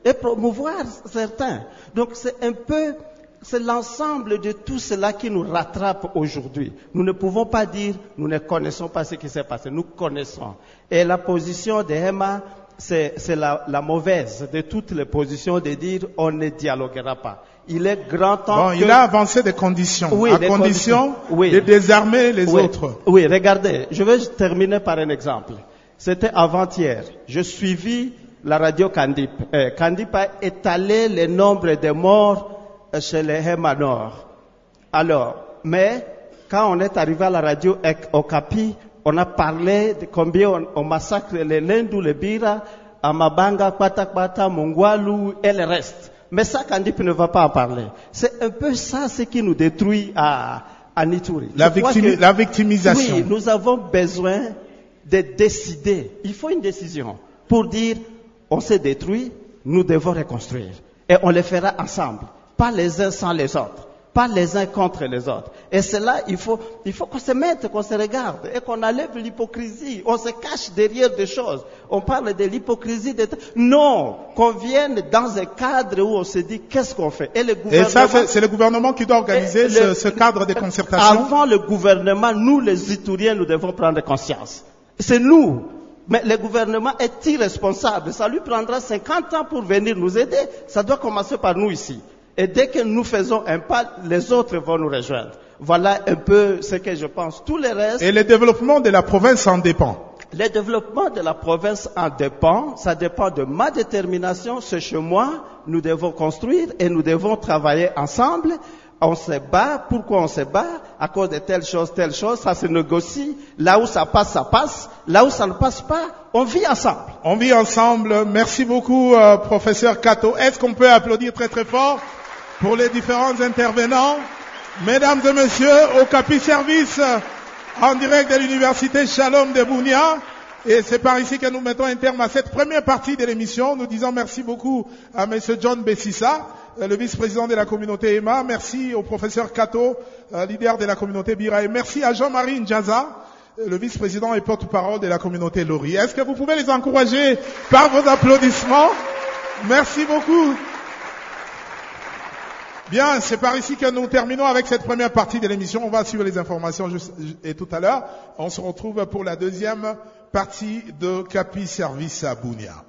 et promouvoir certains. Donc c'est un peu, c'est l'ensemble de tout cela qui nous rattrape aujourd'hui. Nous ne pouvons pas dire, nous ne connaissons pas ce qui s'est passé. Nous connaissons. Et la position de Emma, c'est c'est la, la mauvaise de toutes les positions de dire on ne dialoguera pas. Il est grand temps Bon, que... il a avancé des conditions, Oui, à des condition conditions. Oui. de désarmer les oui, autres. Oui, regardez, je vais terminer par un exemple. C'était avant-hier. Je suivis la radio Candip. Euh, Candip a étalé le nombre de morts euh, chez les Hema Nord. Alors, mais quand on est arrivé à la radio Ek- Okapi, on a parlé de combien on, on massacre les Lendu, les Bira, Amabanga, Kwatakwata, Mungwalu et le reste. Mais ça, Candip ne va pas en parler. C'est un peu ça ce qui nous détruit à, à Nituri. La, victimi- que- la victimisation. oui, nous avons besoin de décider. Il faut une décision pour dire on s'est détruit, nous devons reconstruire. Et on le fera ensemble, pas les uns sans les autres, pas les uns contre les autres. Et cela, il faut, il faut qu'on se mette, qu'on se regarde et qu'on enlève l'hypocrisie. On se cache derrière des choses. On parle de l'hypocrisie. De... Non, qu'on vienne dans un cadre où on se dit qu'est-ce qu'on fait? Et le Et gouvernement. ça, c'est le gouvernement qui doit organiser Et le- ce cadre de concertation. Avant le gouvernement, nous les Ituriens, nous devons prendre conscience. C'est nous. Mais le gouvernement est irresponsable. Ça lui prendra 50 ans pour venir nous aider. Ça doit commencer par nous ici. Et dès que nous faisons un pas, les autres vont nous rejoindre. Voilà un peu ce que je pense. Tous les restes. Et le développement de la province en dépend. Le développement de la province en dépend. Ça dépend de ma détermination. C'est chez moi. Nous devons construire et nous devons travailler ensemble. On se bat. Pourquoi on se bat? À cause de telle chose, telle chose. Ça se négocie. Là où ça passe, ça passe. Là où ça ne passe pas, on vit ensemble. On vit ensemble. Merci beaucoup, euh, professeur Kato. Est-ce qu'on peut applaudir très très fort pour les différents intervenants? Mesdames et messieurs, au Capi Service, euh, en direct de l'université Shalom de Bounia. Et c'est par ici que nous mettons un terme à cette première partie de l'émission. Nous disons merci beaucoup à Monsieur John Bessissa, le vice-président de la communauté EMA. Merci au professeur Kato, euh, leader de la communauté Bira. Et merci à Jean-Marie Njaza, euh, le vice-président et porte-parole de la communauté Lori. Est-ce que vous pouvez les encourager par vos applaudissements? Merci beaucoup. Bien, c'est par ici que nous terminons avec cette première partie de l'émission. On va suivre les informations et tout à l'heure. On se retrouve pour la deuxième partie de Capi Service à Bounia.